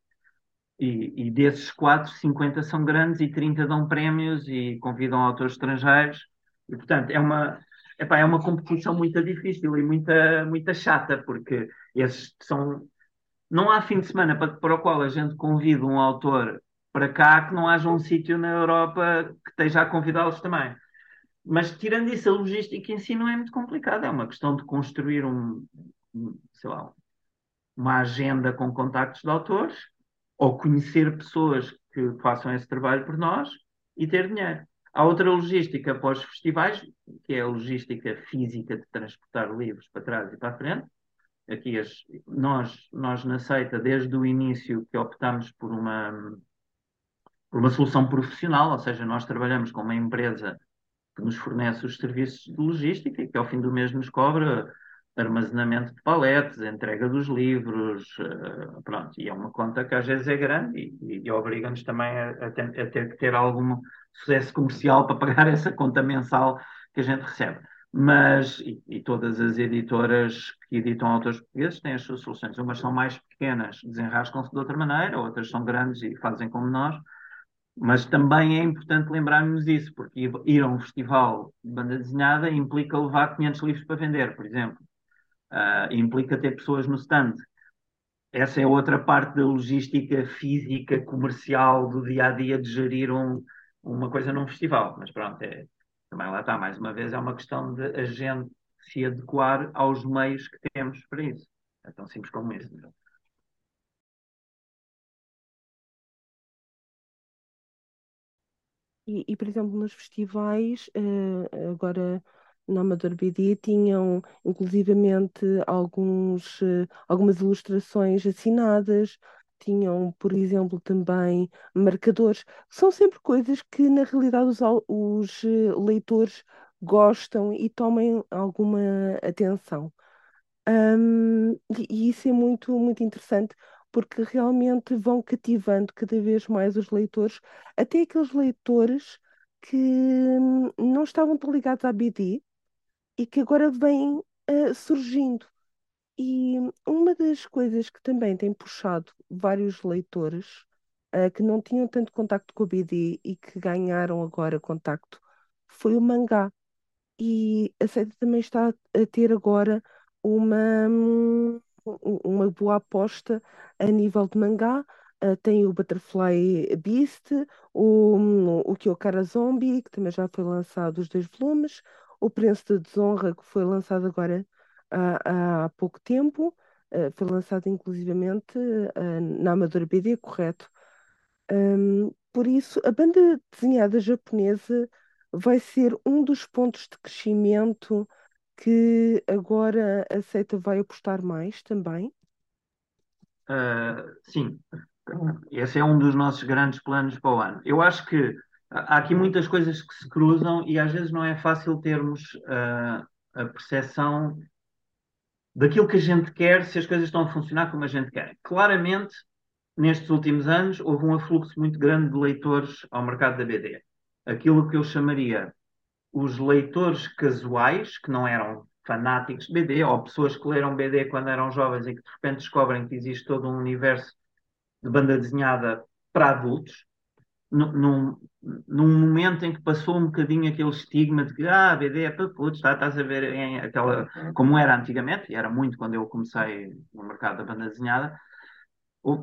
E, e, desses quatro, 50 são grandes e 30 dão prémios e convidam autores estrangeiros. E, portanto, é uma, epá, é uma competição muito difícil e muita, muita chata, porque esses são. Não há fim de semana para, para o qual a gente convida um autor para cá que não haja um sítio na Europa que esteja a convidá-los também. Mas, tirando isso, a logística em si não é muito complicada. É uma questão de construir um, sei lá, uma agenda com contactos de autores ou conhecer pessoas que façam esse trabalho por nós e ter dinheiro. Há outra logística para os festivais, que é a logística física de transportar livros para trás e para a frente. Aqui as, nós, nós na Seita, desde o início que optamos por uma, por uma solução profissional, ou seja, nós trabalhamos com uma empresa que nos fornece os serviços de logística que ao fim do mês nos cobra armazenamento de paletes, entrega dos livros, uh, pronto, e é uma conta que às vezes é grande e, e obriga-nos também a, a, ter, a, ter, que ter algum sucesso comercial para pagar essa conta mensal que a gente recebe. Mas, e, e, todas as editoras que editam autores portugueses têm as suas soluções. Umas são mais pequenas, desenrascam-se de outra maneira, outras são grandes e fazem como nós. Mas também é importante lembrarmos isso, porque ir a um festival de banda desenhada implica levar 500 livros para vender, por exemplo. Uh, implica ter pessoas no stand. Essa é outra parte da logística física, comercial, do dia a dia de gerir um, uma coisa num festival. Mas pronto, é, também lá está, mais uma vez, é uma questão de a gente se adequar aos meios que temos para isso. É tão simples como isso. E, e, por exemplo, nos festivais, uh, agora na Amador BD, tinham inclusivamente alguns, uh, algumas ilustrações assinadas, tinham, por exemplo, também marcadores. São sempre coisas que, na realidade, os, os eh, leitores gostam e tomem alguma atenção. Um, e, e isso é muito, muito interessante porque realmente vão cativando cada vez mais os leitores, até aqueles leitores que hum, não estavam tão ligados à BD e que agora vêm uh, surgindo. E uma das coisas que também tem puxado vários leitores uh, que não tinham tanto contacto com a BD e que ganharam agora contacto foi o mangá. E a Seita também está a ter agora uma, uma boa aposta a nível de mangá. Uh, tem o Butterfly Beast, o, o Kyokara Zombie, que também já foi lançado os dois volumes, o Príncipe da Desonra, que foi lançado agora há, há pouco tempo, uh, foi lançado inclusivamente uh, na Amadora BD, correto? Um, por isso, a banda desenhada japonesa vai ser um dos pontos de crescimento que agora a Seita vai apostar mais também? Uh, sim, esse é um dos nossos grandes planos para o ano. Eu acho que há aqui muitas coisas que se cruzam e às vezes não é fácil termos uh, a percepção daquilo que a gente quer se as coisas estão a funcionar como a gente quer. Claramente, nestes últimos anos, houve um afluxo muito grande de leitores ao mercado da BD. Aquilo que eu chamaria os leitores casuais, que não eram fanáticos de BD, ou pessoas que leram BD quando eram jovens e que de repente descobrem que existe todo um universo de banda desenhada para adultos, num, num momento em que passou um bocadinho aquele estigma de que ah, BD é para putos, tá, estás a ver em aquela, como era antigamente, e era muito quando eu comecei no mercado da banda desenhada,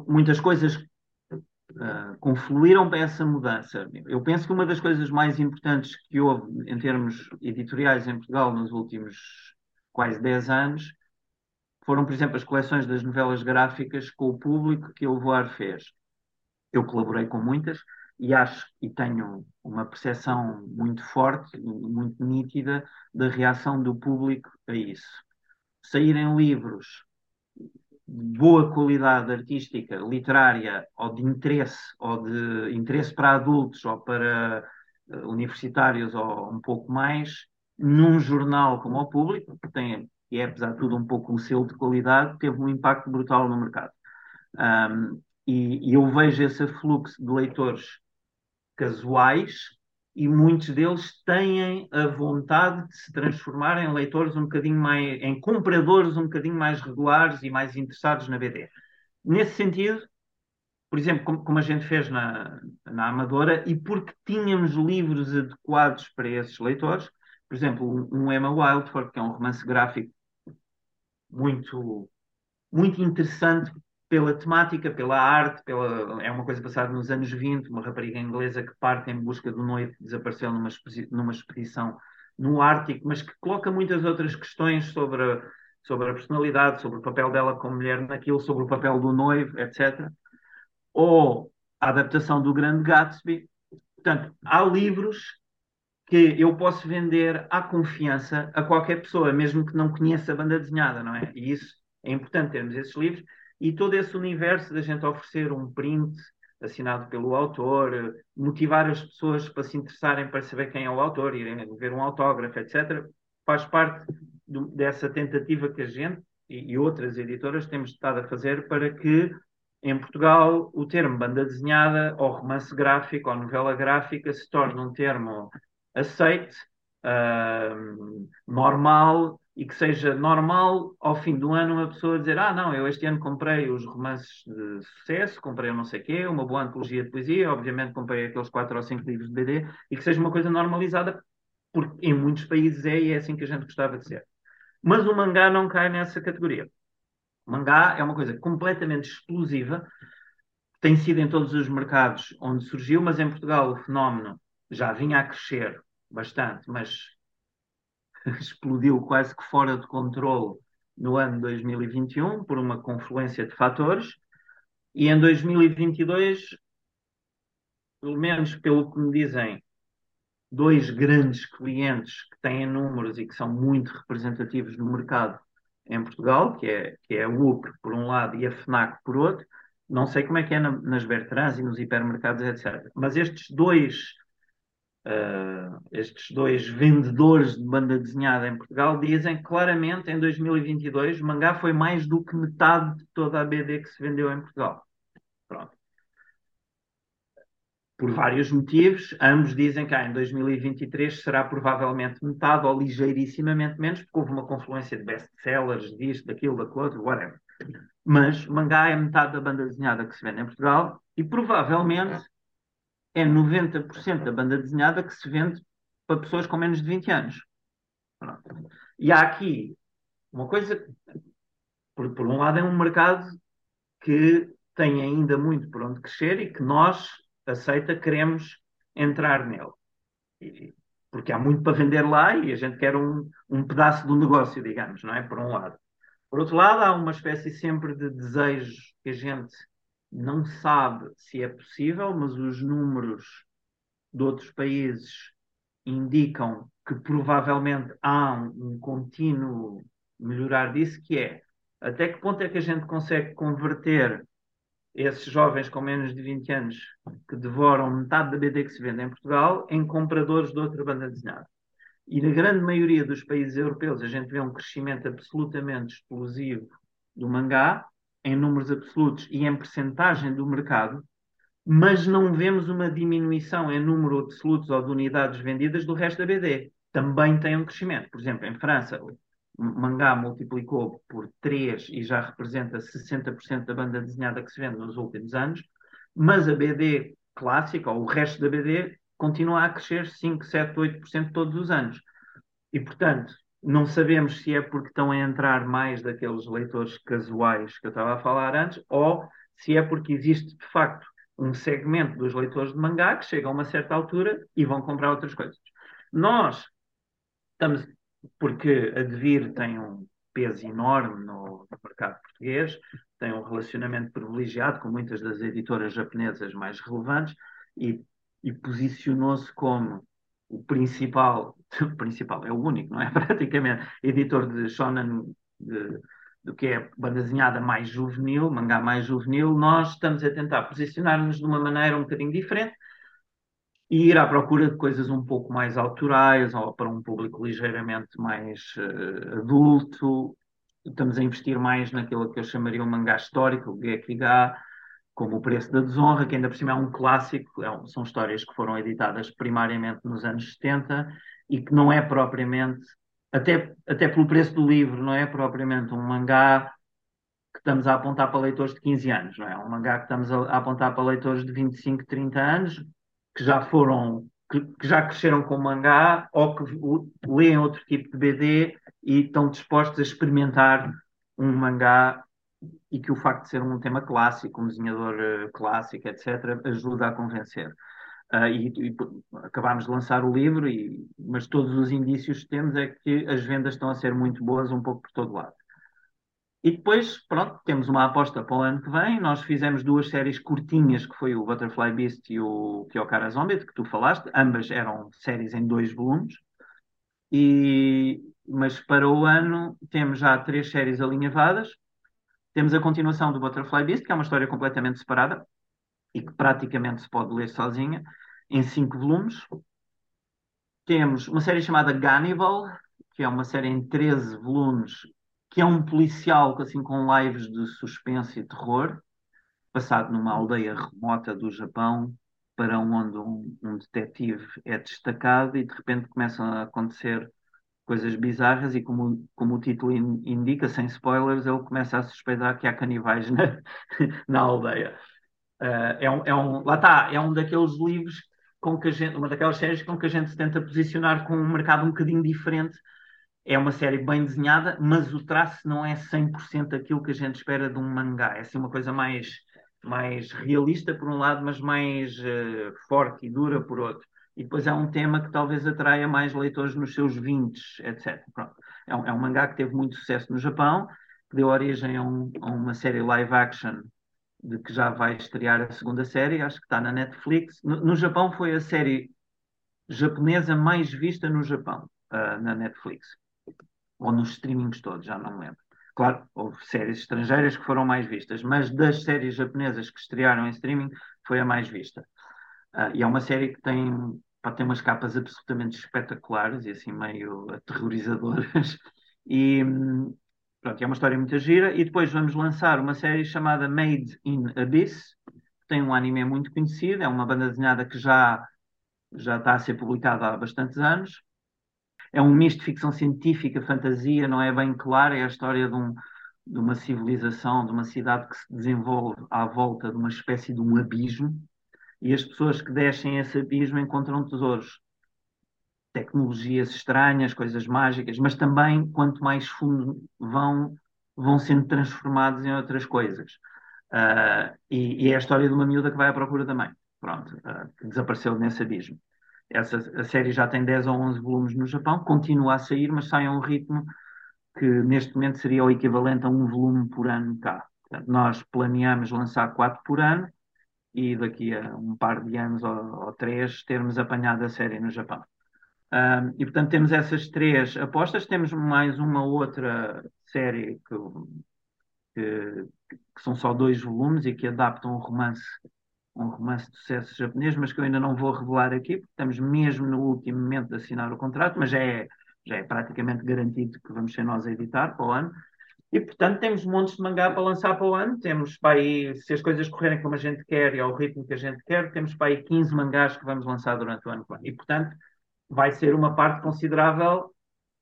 muitas coisas uh, confluíram para essa mudança. Eu penso que uma das coisas mais importantes que houve em termos editoriais em Portugal nos últimos quase 10 anos foram, por exemplo, as coleções das novelas gráficas com o público que o Voar fez. Eu colaborei com muitas e acho e tenho uma percepção muito forte, muito nítida da reação do público a isso. Saírem livros boa qualidade artística, literária ou de interesse, ou de interesse para adultos ou para uh, universitários ou um pouco mais, num jornal como o Público, que tem, e é apesar de tudo um pouco um selo de qualidade, teve um impacto brutal no mercado. Um, e, e eu vejo esse fluxo de leitores casuais e muitos deles têm a vontade de se transformar em leitores um bocadinho mais, em compradores um bocadinho mais regulares e mais interessados na BD. Nesse sentido, por exemplo, como, como a gente fez na, na Amadora, e porque tínhamos livros adequados para esses leitores, por exemplo, um Emma Wildford, que é um romance gráfico muito, muito interessante pela temática, pela arte, pela... é uma coisa passada nos anos 20, uma rapariga inglesa que parte em busca do noivo desapareceu numa, numa expedição no Ártico, mas que coloca muitas outras questões sobre a, sobre a personalidade, sobre o papel dela como mulher naquilo, sobre o papel do noivo, etc. Ou a adaptação do Grande Gatsby. Portanto, há livros que eu posso vender à confiança a qualquer pessoa, mesmo que não conheça a banda desenhada, não é? E isso é importante termos esses livros e todo esse universo da gente oferecer um print assinado pelo autor, motivar as pessoas para se interessarem para saber quem é o autor, irem ver um autógrafo, etc., faz parte do, dessa tentativa que a gente e, e, outras editoras temos estado a fazer para que em Portugal o termo banda desenhada ou romance gráfico ou novela gráfica se torne um termo aceite, uh, normal e que seja normal ao fim do ano uma pessoa dizer ah não, eu este ano comprei os romances de sucesso, comprei não sei o quê, uma boa antologia de poesia, obviamente comprei aqueles quatro ou cinco livros de BD e que seja uma coisa normalizada porque em muitos países é e é assim que a gente gostava de ser. Mas o mangá não cai nessa categoria. O mangá é uma coisa completamente explosiva, tem sido em todos os mercados onde surgiu, mas em Portugal o fenómeno já vinha a crescer bastante, mas explodiu quase que fora de controle no ano 2021 por uma confluência de fatores e em 2022, pelo menos pelo que me dizem dois grandes clientes que têm números e que são muito representativos no mercado em Portugal, que é, que é a UC por um lado e a FNAC por outro. Não sei como é que é na, nas Bertrands e nos hipermercados, etc. Mas estes dois, uh, estes dois vendedores de banda desenhada em Portugal dizem claramente em 2022 o mangá foi mais do que metade de toda a BD que se vendeu em Portugal. Pronto por vários motivos. Ambos dizem que ah, em 2023 será provavelmente metade ou ligeirissimamente menos, porque houve uma confluência de best-sellers, disto, daquilo, daquilo outro, whatever. Mas mangá é metade da banda desenhada que se vende em Portugal e provavelmente é 90% da banda desenhada que se vende para pessoas com menos de 20 anos. Pronto. E há aqui uma coisa, por, por um lado, é um mercado que tem ainda muito por onde crescer e que nós, aceita, queremos entrar nele. E, porque há muito para vender lá e a gente quer um, um pedaço do negócio, digamos, não é? Por um lado. Por outro lado, há uma espécie sempre de desejo que a gente não sabe se é possível, mas os números de outros países indicam que provavelmente há um, um contínuo melhorar disso, que é até que ponto é que a gente consegue converter esses jovens com menos de 20 anos que devoram metade da BD que se vende em Portugal em compradores de outra banda desenhada. E na grande maioria dos países europeus a gente vê um crescimento absolutamente explosivo do mangá, em números absolutos e em percentagem do mercado, mas não vemos uma diminuição em número absoluto ou de unidades vendidas do resto da BD. Também tem um crescimento. Por exemplo, em França, mangá multiplicou por 3 e já representa 60% da banda desenhada que se vende nos últimos anos, mas a BD clássica, ou o resto da BD, continua a crescer 5, 7, 8% todos os anos. E, portanto, não sabemos se é porque estão a entrar mais daqueles leitores casuais que eu estava a falar antes, ou se é porque existe, de facto, um segmento dos leitores de mangá que chega a uma certa altura e vão comprar outras coisas. Nós estamos porque a Devir tem um peso enorme no, no, mercado português, tem um relacionamento privilegiado com muitas das editoras japonesas mais relevantes e, e posicionou-se como o principal, o principal, é o único, não é? Praticamente, editor de shonen, de, do que é banda desenhada mais juvenil, mangá mais juvenil, nós estamos a tentar posicionar-nos de uma maneira um bocadinho diferente, e ir à procura de coisas um pouco mais autorais ou para um público ligeiramente mais uh, adulto. Estamos a investir mais naquilo que eu chamaria um mangá histórico, o Gekiga, como O Preço da Desonra, que ainda por cima é um clássico, é são histórias que foram editadas primariamente nos anos 70 e que não é propriamente, até, até pelo preço do livro, não é propriamente um mangá que estamos a apontar para leitores de 15 anos, não é? Um mangá que estamos a, a apontar para leitores de 25, 30 anos, que já foram, que, que já cresceram com mangá ou que leem outro tipo de BD e estão dispostos a experimentar um mangá e que o facto de ser um tema clássico, um desenhador uh, clássico, etc., ajuda a convencer. Uh, e, e, acabámos de lançar o livro, e, mas todos os indícios que temos é que as vendas estão a ser muito boas um pouco por todo lado. E depois, pronto, temos uma aposta para o ano que vem. Nós fizemos duas séries curtinhas, que foi o Butterfly Beast e o Kyokara Zombie, que tu falaste. Ambas eram séries em dois volumes. E, mas para o ano temos já três séries alinhavadas. Temos a continuação do Butterfly Beast, que é uma história completamente separada e que praticamente se pode ler sozinha, em cinco volumes. Temos uma série chamada Gannibal, que é uma série em 13 volumes que é um policial assim, com lives de suspense e terror, passado numa aldeia remota do Japão, para onde um, um detetive é destacado e de repente começam a acontecer coisas bizarras e como, como o título indica, sem spoilers, ele começa a suspeitar que há canibais na, na aldeia. Uh, é, um, é um, lá está, é um daqueles livros com que a gente, uma daquelas séries com que a gente se tenta posicionar com um mercado um bocadinho diferente. É uma série bem desenhada, mas o traço não é 100% aquilo que a gente espera de um mangá. É assim uma coisa mais, mais realista por um lado, mas mais uh, forte e dura por outro. E depois é um tema que talvez atraia mais leitores nos seus 20, etc. Pronto. É, um, é um mangá que teve muito sucesso no Japão, que deu origem a, um, a uma série live action de que já vai estrear a segunda série, acho que está na Netflix. No, no Japão foi a série japonesa mais vista no Japão, uh, na Netflix. Ou nos streamings todos, já não me lembro. Claro, houve séries estrangeiras que foram mais vistas, mas das séries japonesas que estrearam em streaming, foi a mais vista. Uh, e é uma série que tem, pá, tem umas capas absolutamente espetaculares e assim meio aterrorizadoras. E, Pronto, é uma história muito gira. E depois vamos lançar uma série chamada Made in Abyss, que tem um anime muito conhecido, é uma banda desenhada que já, já está a ser publicada há bastantes anos. É um misto de ficção científica, fantasia, não é bem claro, é a história de, um, de uma civilização, de uma cidade que se desenvolve à volta de uma espécie de um abismo, e as pessoas que descem esse abismo encontram tesouros tecnologias estranhas, coisas mágicas, mas também, quanto mais fundo vão, vão sendo transformados em outras coisas. Uh, e, e, é a história de uma miúda que vai à procura da mãe, pronto, uh, que desapareceu nesse abismo. Essa, a série já tem 10 ou 11 volumes no Japão, continua a sair, mas sai a um ritmo que neste momento seria o equivalente a um volume por ano cá. Portanto, nós planeamos lançar quatro por ano e daqui a um par de anos ou, ou três termos apanhado a série no Japão. Um, e portanto temos essas três apostas, temos mais uma outra série que, que, que, são só dois volumes e que adaptam um romance, um romance de sucesso japonês, mas que eu ainda não vou revelar aqui, porque estamos mesmo no último momento de assinar o contrato, mas já é, já é praticamente garantido que vamos ser nós a editar para o ano. E, portanto, temos montes de mangá para lançar para o ano. Temos para aí, se as coisas correrem como a gente quer e ao ritmo que a gente quer, temos para aí 15 mangás que vamos lançar durante o ano. E, portanto, vai ser uma parte considerável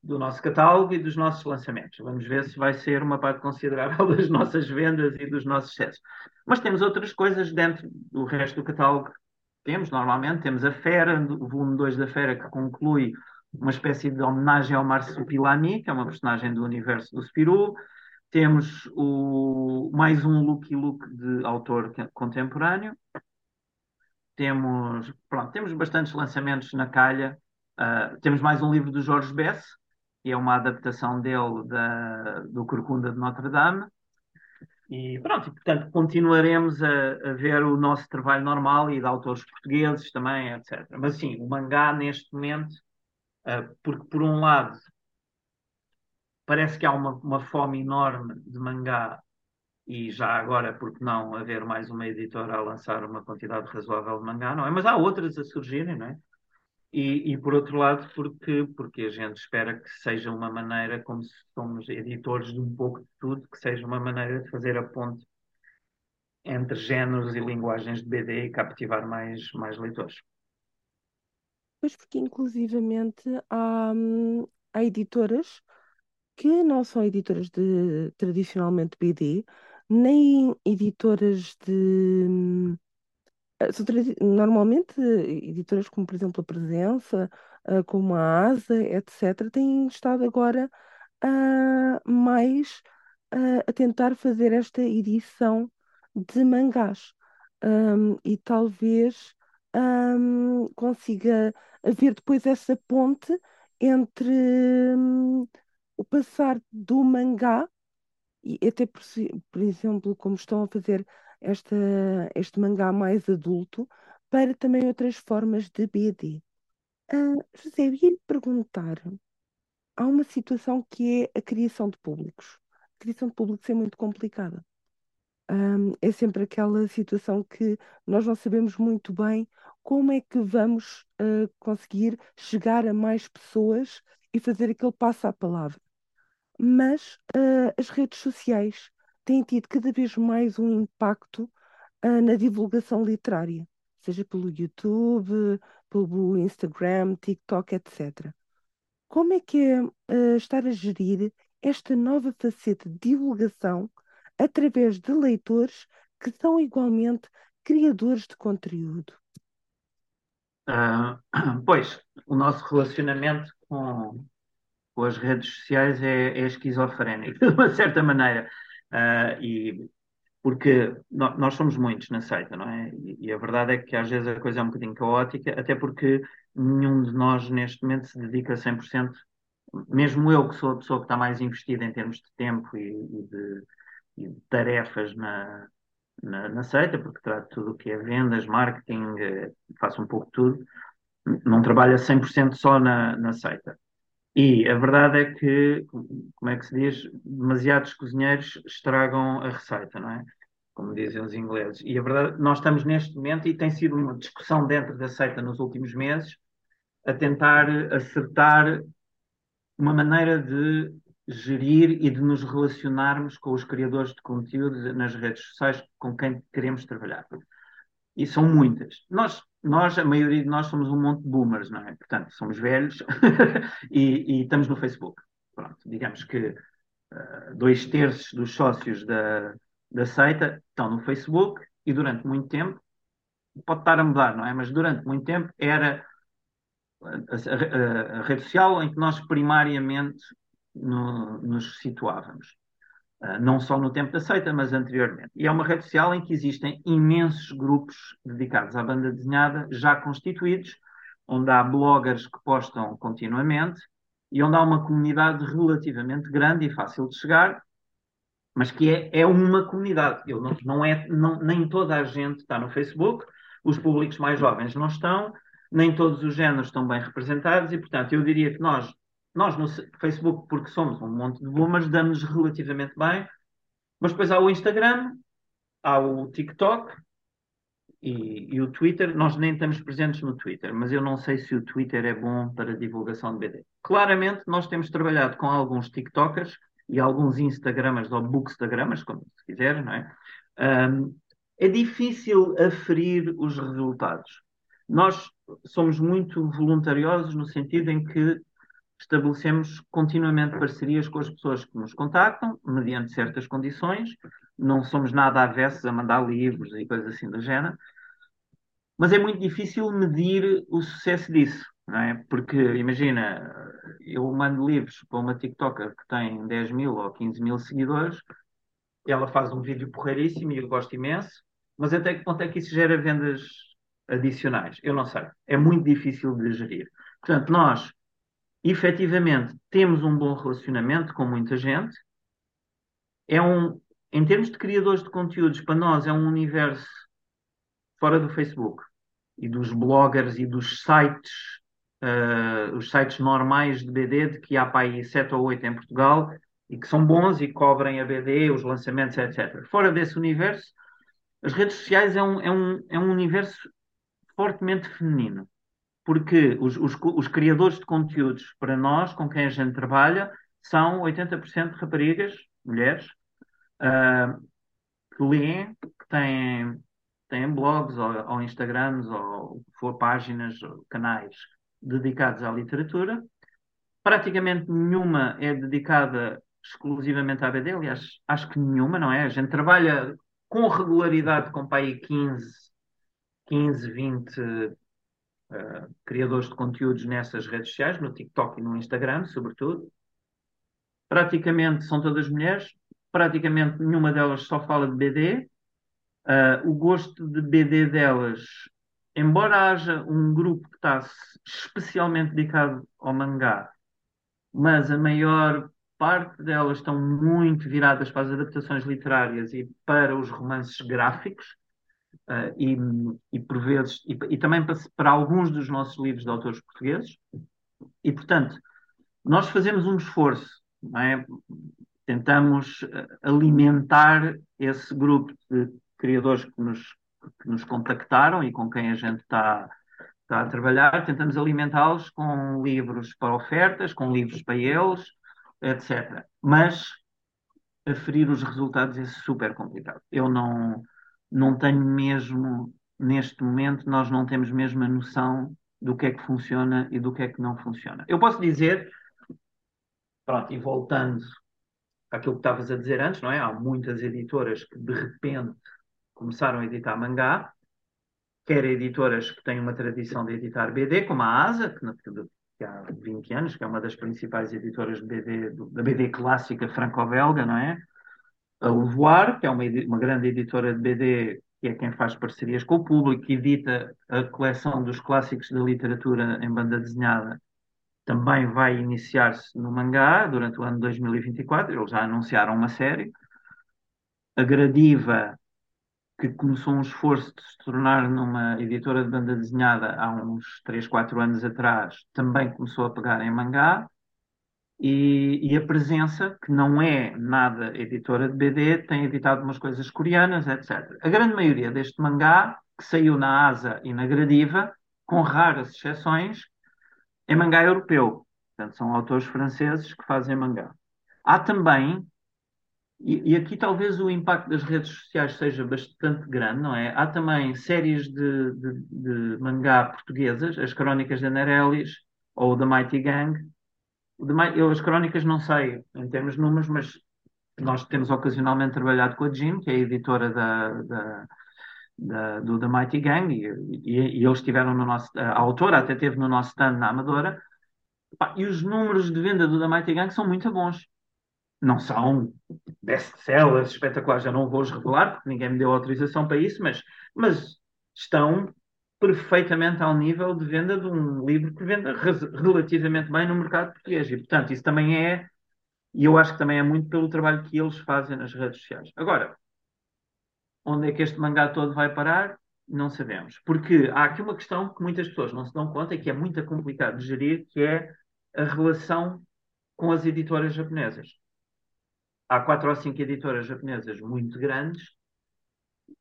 do nosso catálogo e dos nossos lançamentos. Vamos ver se vai ser uma parte considerável das nossas vendas e dos nossos sucessos. Mas temos outras coisas dentro do resto do catálogo. Temos, normalmente, temos a Fera, o volume 2 da Fera, que conclui uma espécie de homenagem ao Marsupilami, que é uma personagem do universo do Spirou. Temos o, mais um Lucky Look de autor contemporâneo. Temos, pronto, temos bastantes lançamentos na calha Uh, temos mais um livro do Jorge Bess, que é uma adaptação dele da, do Corcunda de Notre Dame. E pronto, portanto, continuaremos a, a, ver o nosso trabalho normal e de autores portugueses também, etc. Mas sim, o mangá neste momento, porque por um lado parece que há uma, uma fome enorme de mangá e já agora, porque não haver mais uma editora a lançar uma quantidade razoável de mangá, não é? Mas há outras a surgirem, não é? E, e, por outro lado, porque, porque a gente espera que seja uma maneira, como se somos editores de um pouco de tudo, que seja uma maneira de fazer a ponte entre géneros e linguagens de BD e captivar mais, mais leitores. Pois porque, inclusivamente, há, hum, há editoras que não são editoras de tradicionalmente BD, nem editoras de hum, eh, Normalmente, editoras como, por exemplo, a Presença, eh, como a ASA, etc., têm estado agora ah, mais a tentar fazer esta edição de mangás. e talvez consiga haver depois essa ponte entre hum, o passar do mangá, e até por, por exemplo, como estão a fazer esta, este mangá mais adulto para também outras formas de BD. Uh, ah, José, eu ia-lhe perguntar, há uma situação que é a criação de públicos. A criação de públicos é muito complicada. Um, é sempre aquela situação que nós não sabemos muito bem como é que vamos uh, conseguir chegar a mais pessoas e fazer aquele passo à palavra. Mas uh, as redes sociais têm tido cada vez mais um impacto uh, na divulgação literária, seja pelo YouTube, pelo Instagram, TikTok, etc. como é que é estar a gerir esta nova faceta de divulgação através de leitores que são igualmente criadores de conteúdo? Uh, pois, o nosso relacionamento com, com as redes sociais é, é esquizofrénico, de uma certa maneira. Uh, e porque nós somos muitos na seita, não é? E, a verdade é que às vezes a coisa é um bocadinho caótica, até porque nenhum de nós neste momento se dedica 100%, mesmo eu que sou a pessoa que está mais investida em termos de tempo e, e, de, e de, tarefas na, na, na, seita, porque trato tudo o que é vendas, marketing, eh, faço um pouco de tudo, não trabalho a 100% só na, na seita. E a verdade é que, como é que se diz, demasiados cozinheiros estragam a receita, não é? Como dizem os ingleses. E a verdade, nós estamos neste momento, e tem sido uma discussão dentro da seita nos últimos meses, a tentar acertar uma maneira de gerir e de nos relacionarmos com os criadores de conteúdo nas redes sociais com quem queremos trabalhar. E são muitas. Nós nós, a maioria de nós somos um monte de boomers, não é? Portanto, somos velhos e, e, estamos no Facebook. Pronto, digamos que uh, dois terços dos sócios da, da seita estão no Facebook e durante muito tempo, pode estar a mudar, não é? Mas durante muito tempo era a, a, a rede social em que nós primariamente no, nos situávamos. Ah, não só no tempo da seita, mas anteriormente. E é uma rede social em que existem imensos grupos dedicados à banda desenhada, já constituídos, onde há bloggers que postam continuamente e onde há uma comunidade relativamente grande e fácil de chegar, mas que é, é uma comunidade. Eu não, não é, não, nem toda a gente está no Facebook, os públicos mais jovens não estão, nem todos os géneros estão bem representados e, portanto, eu diria que nós nós no Facebook, porque somos um monte de boomers, damos relativamente bem, mas depois há o Instagram, há o TikTok e, e, o Twitter. Nós nem estamos presentes no Twitter, mas eu não sei se o Twitter é bom para divulgação de BD. Claramente, nós temos trabalhado com alguns TikTokers e alguns Instagramers ou Bookstagramas, como se quiser, não é? Um, é difícil aferir os resultados. Nós somos muito voluntariosos no sentido em que estabelecemos continuamente parcerias com as pessoas que nos contactam, mediante certas condições. Não somos nada avessos a mandar livros e coisas assim do género. Mas é muito difícil medir o sucesso disso, não é? Porque, imagina, eu mando livros para uma TikToker que tem 10 mil ou 15 mil seguidores, ela faz um vídeo porreiríssimo e eu gosto imenso, mas até que ponto é que isso gera vendas adicionais? Eu não sei. É muito difícil de gerir. Portanto, nós efetivamente temos um bom relacionamento com muita gente. É um, em termos de criadores de conteúdos, para nós é um universo fora do Facebook e dos bloggers e dos sites, uh, os sites normais de BD, de que há para aí 7 ou 8 em Portugal e que são bons e cobrem a BD, os lançamentos, etc. Fora desse universo, as redes sociais é um, é um, é um universo fortemente feminino porque os, os, os, criadores de conteúdos para nós, com quem a gente trabalha, são 80% raparigas, mulheres, uh, que leem, que têm, têm blogs ou, ou Instagrams ou for páginas canais dedicados à literatura. Praticamente nenhuma é dedicada exclusivamente à BD, aliás, acho que nenhuma, não é? A gente trabalha com regularidade com aí 15, 15, 20 uh, criadores de conteúdos nessas redes sociais, no TikTok e no Instagram, sobretudo. Praticamente são todas mulheres, praticamente nenhuma delas só fala de BD. Uh, eh, o gosto de BD delas, embora haja um grupo que está especialmente dedicado ao mangá, mas a maior parte delas estão muito viradas para as adaptações literárias e para os romances gráficos, uh, e, e, por vezes, e, e também para, para, alguns dos nossos livros de autores portugueses. E, portanto, nós fazemos um esforço, é? tentamos eh, alimentar esse grupo de criadores que nos, que nos contactaram e com quem a gente está, está a trabalhar, tentamos alimentá-los com livros para ofertas, com livros para eles, etc. Mas aferir os resultados é super complicado. Eu não, não tenho mesmo, neste momento, nós não temos mesmo a noção do que é que funciona e do que é que não funciona. Eu posso dizer pronto, e voltando àquilo que estavas a dizer antes, não é? Há muitas editoras que de repente começaram a editar mangá, quer editoras que têm uma tradição de editar BD, como a ASA, que, que há 20 anos, que é uma das principais editoras de BD, da BD clássica franco-belga, não é? A Levoar, que é uma, uma grande editora de BD, que é quem faz parcerias com o público, que edita a coleção dos clássicos da literatura em banda desenhada, também vai iniciar-se no mangá durante o ano 2024. Eles já anunciaram uma série. A Gradiva que começou um esforço de se tornar numa editora de banda desenhada há uns 3, 4 anos atrás, também começou a pegar em mangá. E, e, a presença, que não é nada editora de BD, tem editado umas coisas coreanas, etc. A grande maioria deste mangá, que saiu na ASA e na Gradiva, com raras exceções, é mangá europeu. Portanto, são autores franceses que fazem mangá. Há também e, e, aqui talvez o impacto das redes sociais seja bastante grande, não é? Há também séries de, de, de mangá portuguesas, as Crónicas da Nerelis ou da Mighty Gang. Eu as crónicas não sei em termos de números, mas nós temos ocasionalmente trabalhado com a Jim, que é a editora da, da, da do The Mighty Gang, e, e, e, eles estiveram no nosso. A autora até teve no nosso stand na Amadora. E os números de venda do The Mighty Gang são muito bons não são best-sellers espetaculares, já não vou os revelar, porque ninguém me deu autorização para isso, mas, mas estão perfeitamente ao nível de venda de um livro que venda relativamente bem no mercado português. E, portanto, isso também é, e eu acho que também é muito pelo trabalho que eles fazem nas redes sociais. Agora, onde é que este mangá todo vai parar? Não sabemos. Porque há aqui uma questão que muitas pessoas não se dão conta e que é muito complicado de gerir, que é a relação com as editoras japonesas há quatro ou cinco editoras japonesas muito grandes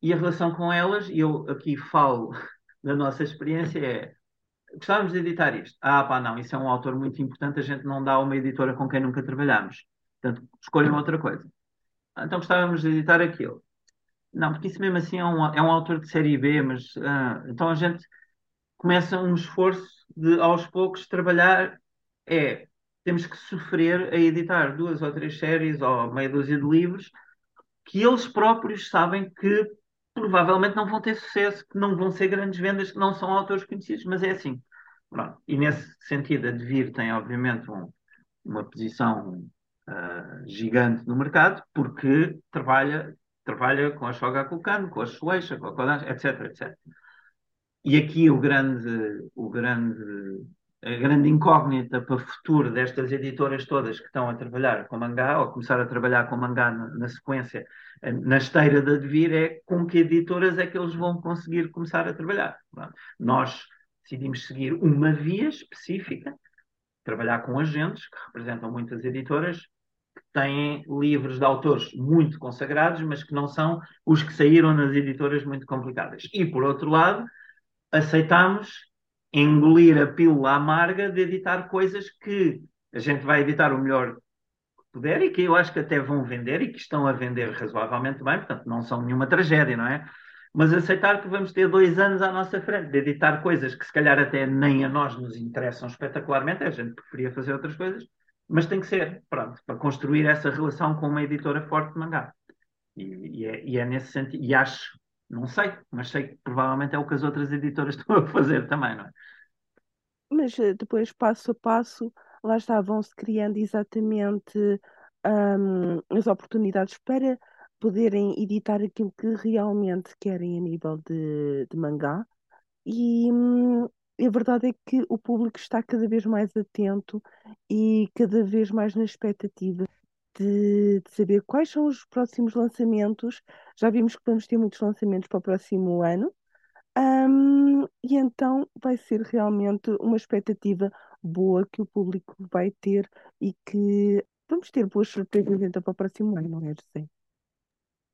e a relação com elas, e eu aqui falo da nossa experiência, é gostávamos de editar isto. Ah, pá, não, isso é um autor muito importante, a gente não dá uma editora com quem nunca trabalhamos. Portanto, escolham outra coisa. Então gostávamos de editar aquilo. Não, porque isso mesmo assim é um, é um autor de série B, mas ah, então a gente começa um esforço de aos poucos trabalhar é temos que sofrer a editar duas ou três séries ou meia dúzia de livros que eles próprios sabem que provavelmente não vão ter sucesso, que não vão ser grandes vendas, que não são autores conhecidos, mas é assim. Pronto. E nesse sentido, a Devir tem obviamente um, uma posição uh, gigante no mercado, porque trabalha, trabalha com a Shogaku Kan, com a Shueisha, com a Kodansha, etc, etc. E aqui o grande, o grande a grande incógnita para o futuro destas editoras todas que estão a trabalhar com mangá, ou começar a trabalhar com mangá na, na sequência, na esteira de advir, é com que editoras é que eles vão conseguir começar a trabalhar. Nós decidimos seguir uma via específica, trabalhar com agentes que representam muitas editoras que têm livros de autores muito consagrados, mas que não são os que saíram nas editoras muito complicadas. E, por outro lado, aceitamos engolir a pílula amarga de editar coisas que a gente vai editar o melhor puder e que eu acho que até vão vender e que estão a vender razoavelmente bem, portanto não são nenhuma tragédia, não é? Mas aceitar que vamos ter dois anos à nossa frente de editar coisas que se calhar até nem a nós nos interessam espetacularmente, a gente preferia fazer outras coisas, mas tem que ser, pronto, para construir essa relação com uma editora forte de mangá. E, e, é, e é nesse sentido, e acho não sei, mas sei que provavelmente é o que as outras editoras estão a fazer também, não é? Mas eh, depois, passo a passo, lá estavam-se criando exatamente um, as oportunidades para poderem editar aquilo que realmente querem a nível de, de mangá. E hum, a verdade é que o público está cada vez mais atento e cada vez mais na expectativa de, de, saber quais são os próximos lançamentos. Já vimos que vamos ter muitos lançamentos para o próximo ano. Um, e então vai ser realmente uma expectativa boa que o público vai ter e que vamos ter boas surpresas então para o próximo ano, não é, José?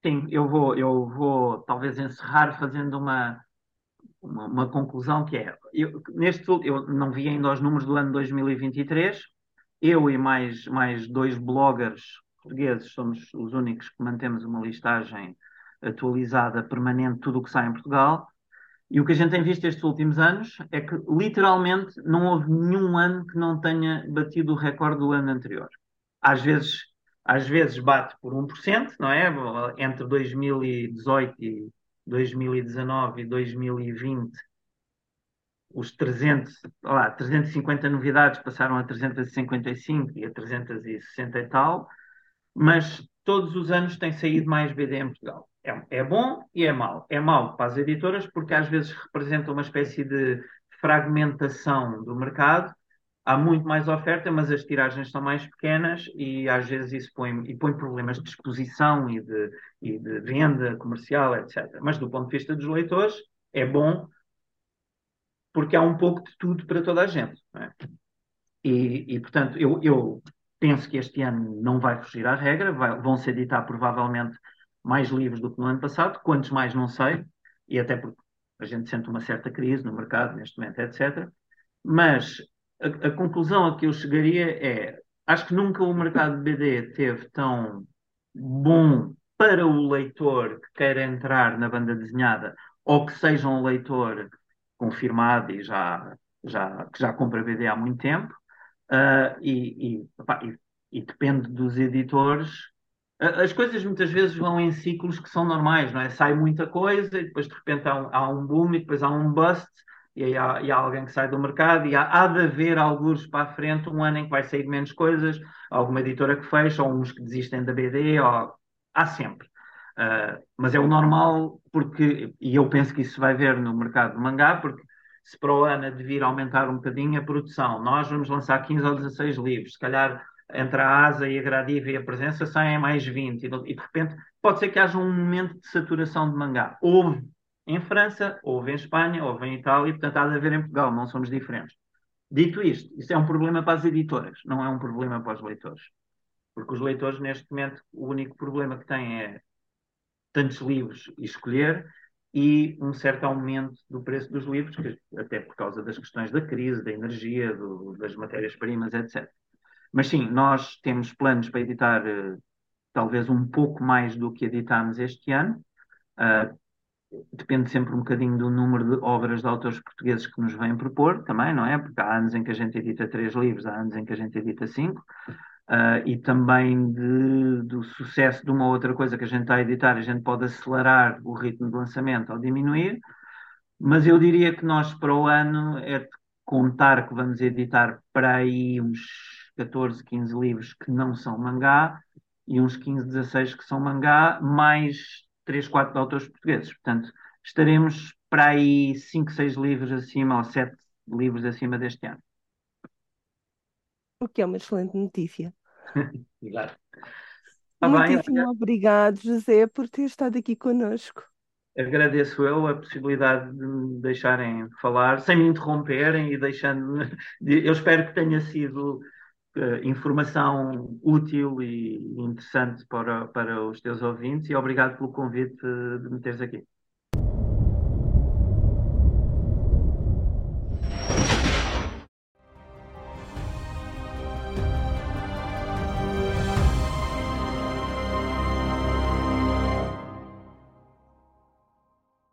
Sim, eu vou, eu vou talvez encerrar fazendo uma, uma, uma conclusão que é, eu, neste, eu não vi ainda os números do ano 2023, eu e mais, mais dois bloggers portugueses somos os únicos que mantemos uma listagem atualizada, permanente, tudo o que sai em Portugal. E o que a gente tem visto estes últimos anos é que, literalmente, não houve nenhum ano que não tenha batido o recorde do ano anterior. às vezes, às vezes bate por 1%, não é? Entre 2018 e 2019 e 2020, os 300, lá, 350 novidades passaram a 355 e a 360 e tal, mas todos os anos tem saído mais BD em Portugal. É, é bom e é mau. É mau para as editoras porque às vezes representa uma espécie de fragmentação do mercado. Há muito mais oferta, mas as tiragens são mais pequenas e às vezes isso põe, e põe problemas de exposição e de, e de venda comercial, etc. Mas do ponto de vista dos leitores, é bom porque há um pouco de tudo para toda a gente. É? E, e, portanto, eu, eu, penso que este ano não vai fugir à regra, vai, vão se editar provavelmente mais livros do que no ano passado, quantos mais não sei, e até porque a gente sente uma certa crise no mercado neste momento, etc. Mas a, a conclusão a que eu chegaria é: acho que nunca o mercado de BD teve tão bom para o leitor que queira entrar na banda desenhada ou que seja um leitor confirmado e já, já, que já compra BD há muito tempo. Uh, e, e, opa, e, e, depende dos editores. As coisas muitas vezes vão em ciclos que são normais, não é? Sai muita coisa e depois de repente há um, há um boom e depois há um bust e aí há, e há alguém que sai do mercado e há, há, de haver alguns para a frente um ano em que vai sair menos coisas, alguma editora que fecha, ou uns que desistem da BD, ou... há sempre. Uh, mas é o normal, porque, e eu penso que isso vai ver no mercado do mangá, porque se para o ano devia aumentar um bocadinho a produção, nós vamos lançar 15 ou 16 livros, se calhar entre a asa e a gradiva e a presença saem mais 20, e de repente pode ser que haja um momento de saturação de mangá. Houve em França, houve em Espanha, houve em Itália, portanto há de haver em Portugal, não somos diferentes. Dito isto, isso é um problema para as editoras, não é um problema para os leitores. Porque os leitores, neste momento, o único problema que têm é tantos livros e escolher, e um certo aumento do preço dos livros, até por causa das questões da crise, da energia, do, das matérias-primas, etc. Mas sim, nós temos planos para editar uh, talvez um pouco mais do que editámos este ano. Uh, depende sempre um bocadinho do número de obras de autores portugueses que nos vêm propor também, não é? Porque há anos em que a gente edita três livros, há anos em que a gente edita cinco uh, e também de, do sucesso de uma outra coisa que a gente está a editar, a gente pode acelerar o ritmo de lançamento ou diminuir, mas eu diria que nós para o ano é de contar que vamos editar para aí uns 14, 15 livros que não são mangá e uns 15, 16 que são mangá, mais 3, 4 de autores portugueses. Portanto, estaremos para aí 5, 6 livros acima ou 7 livros acima deste ano. O que é uma excelente notícia. Obrigado. Tá Muitíssimo obrigado, José, por ter estado aqui conosco. Agradeço eu a possibilidade de me deixarem falar, sem me interromperem e deixando. Eu espero que tenha sido uh, informação útil e interessante para, para os teus ouvintes e obrigado pelo convite de me teres aqui.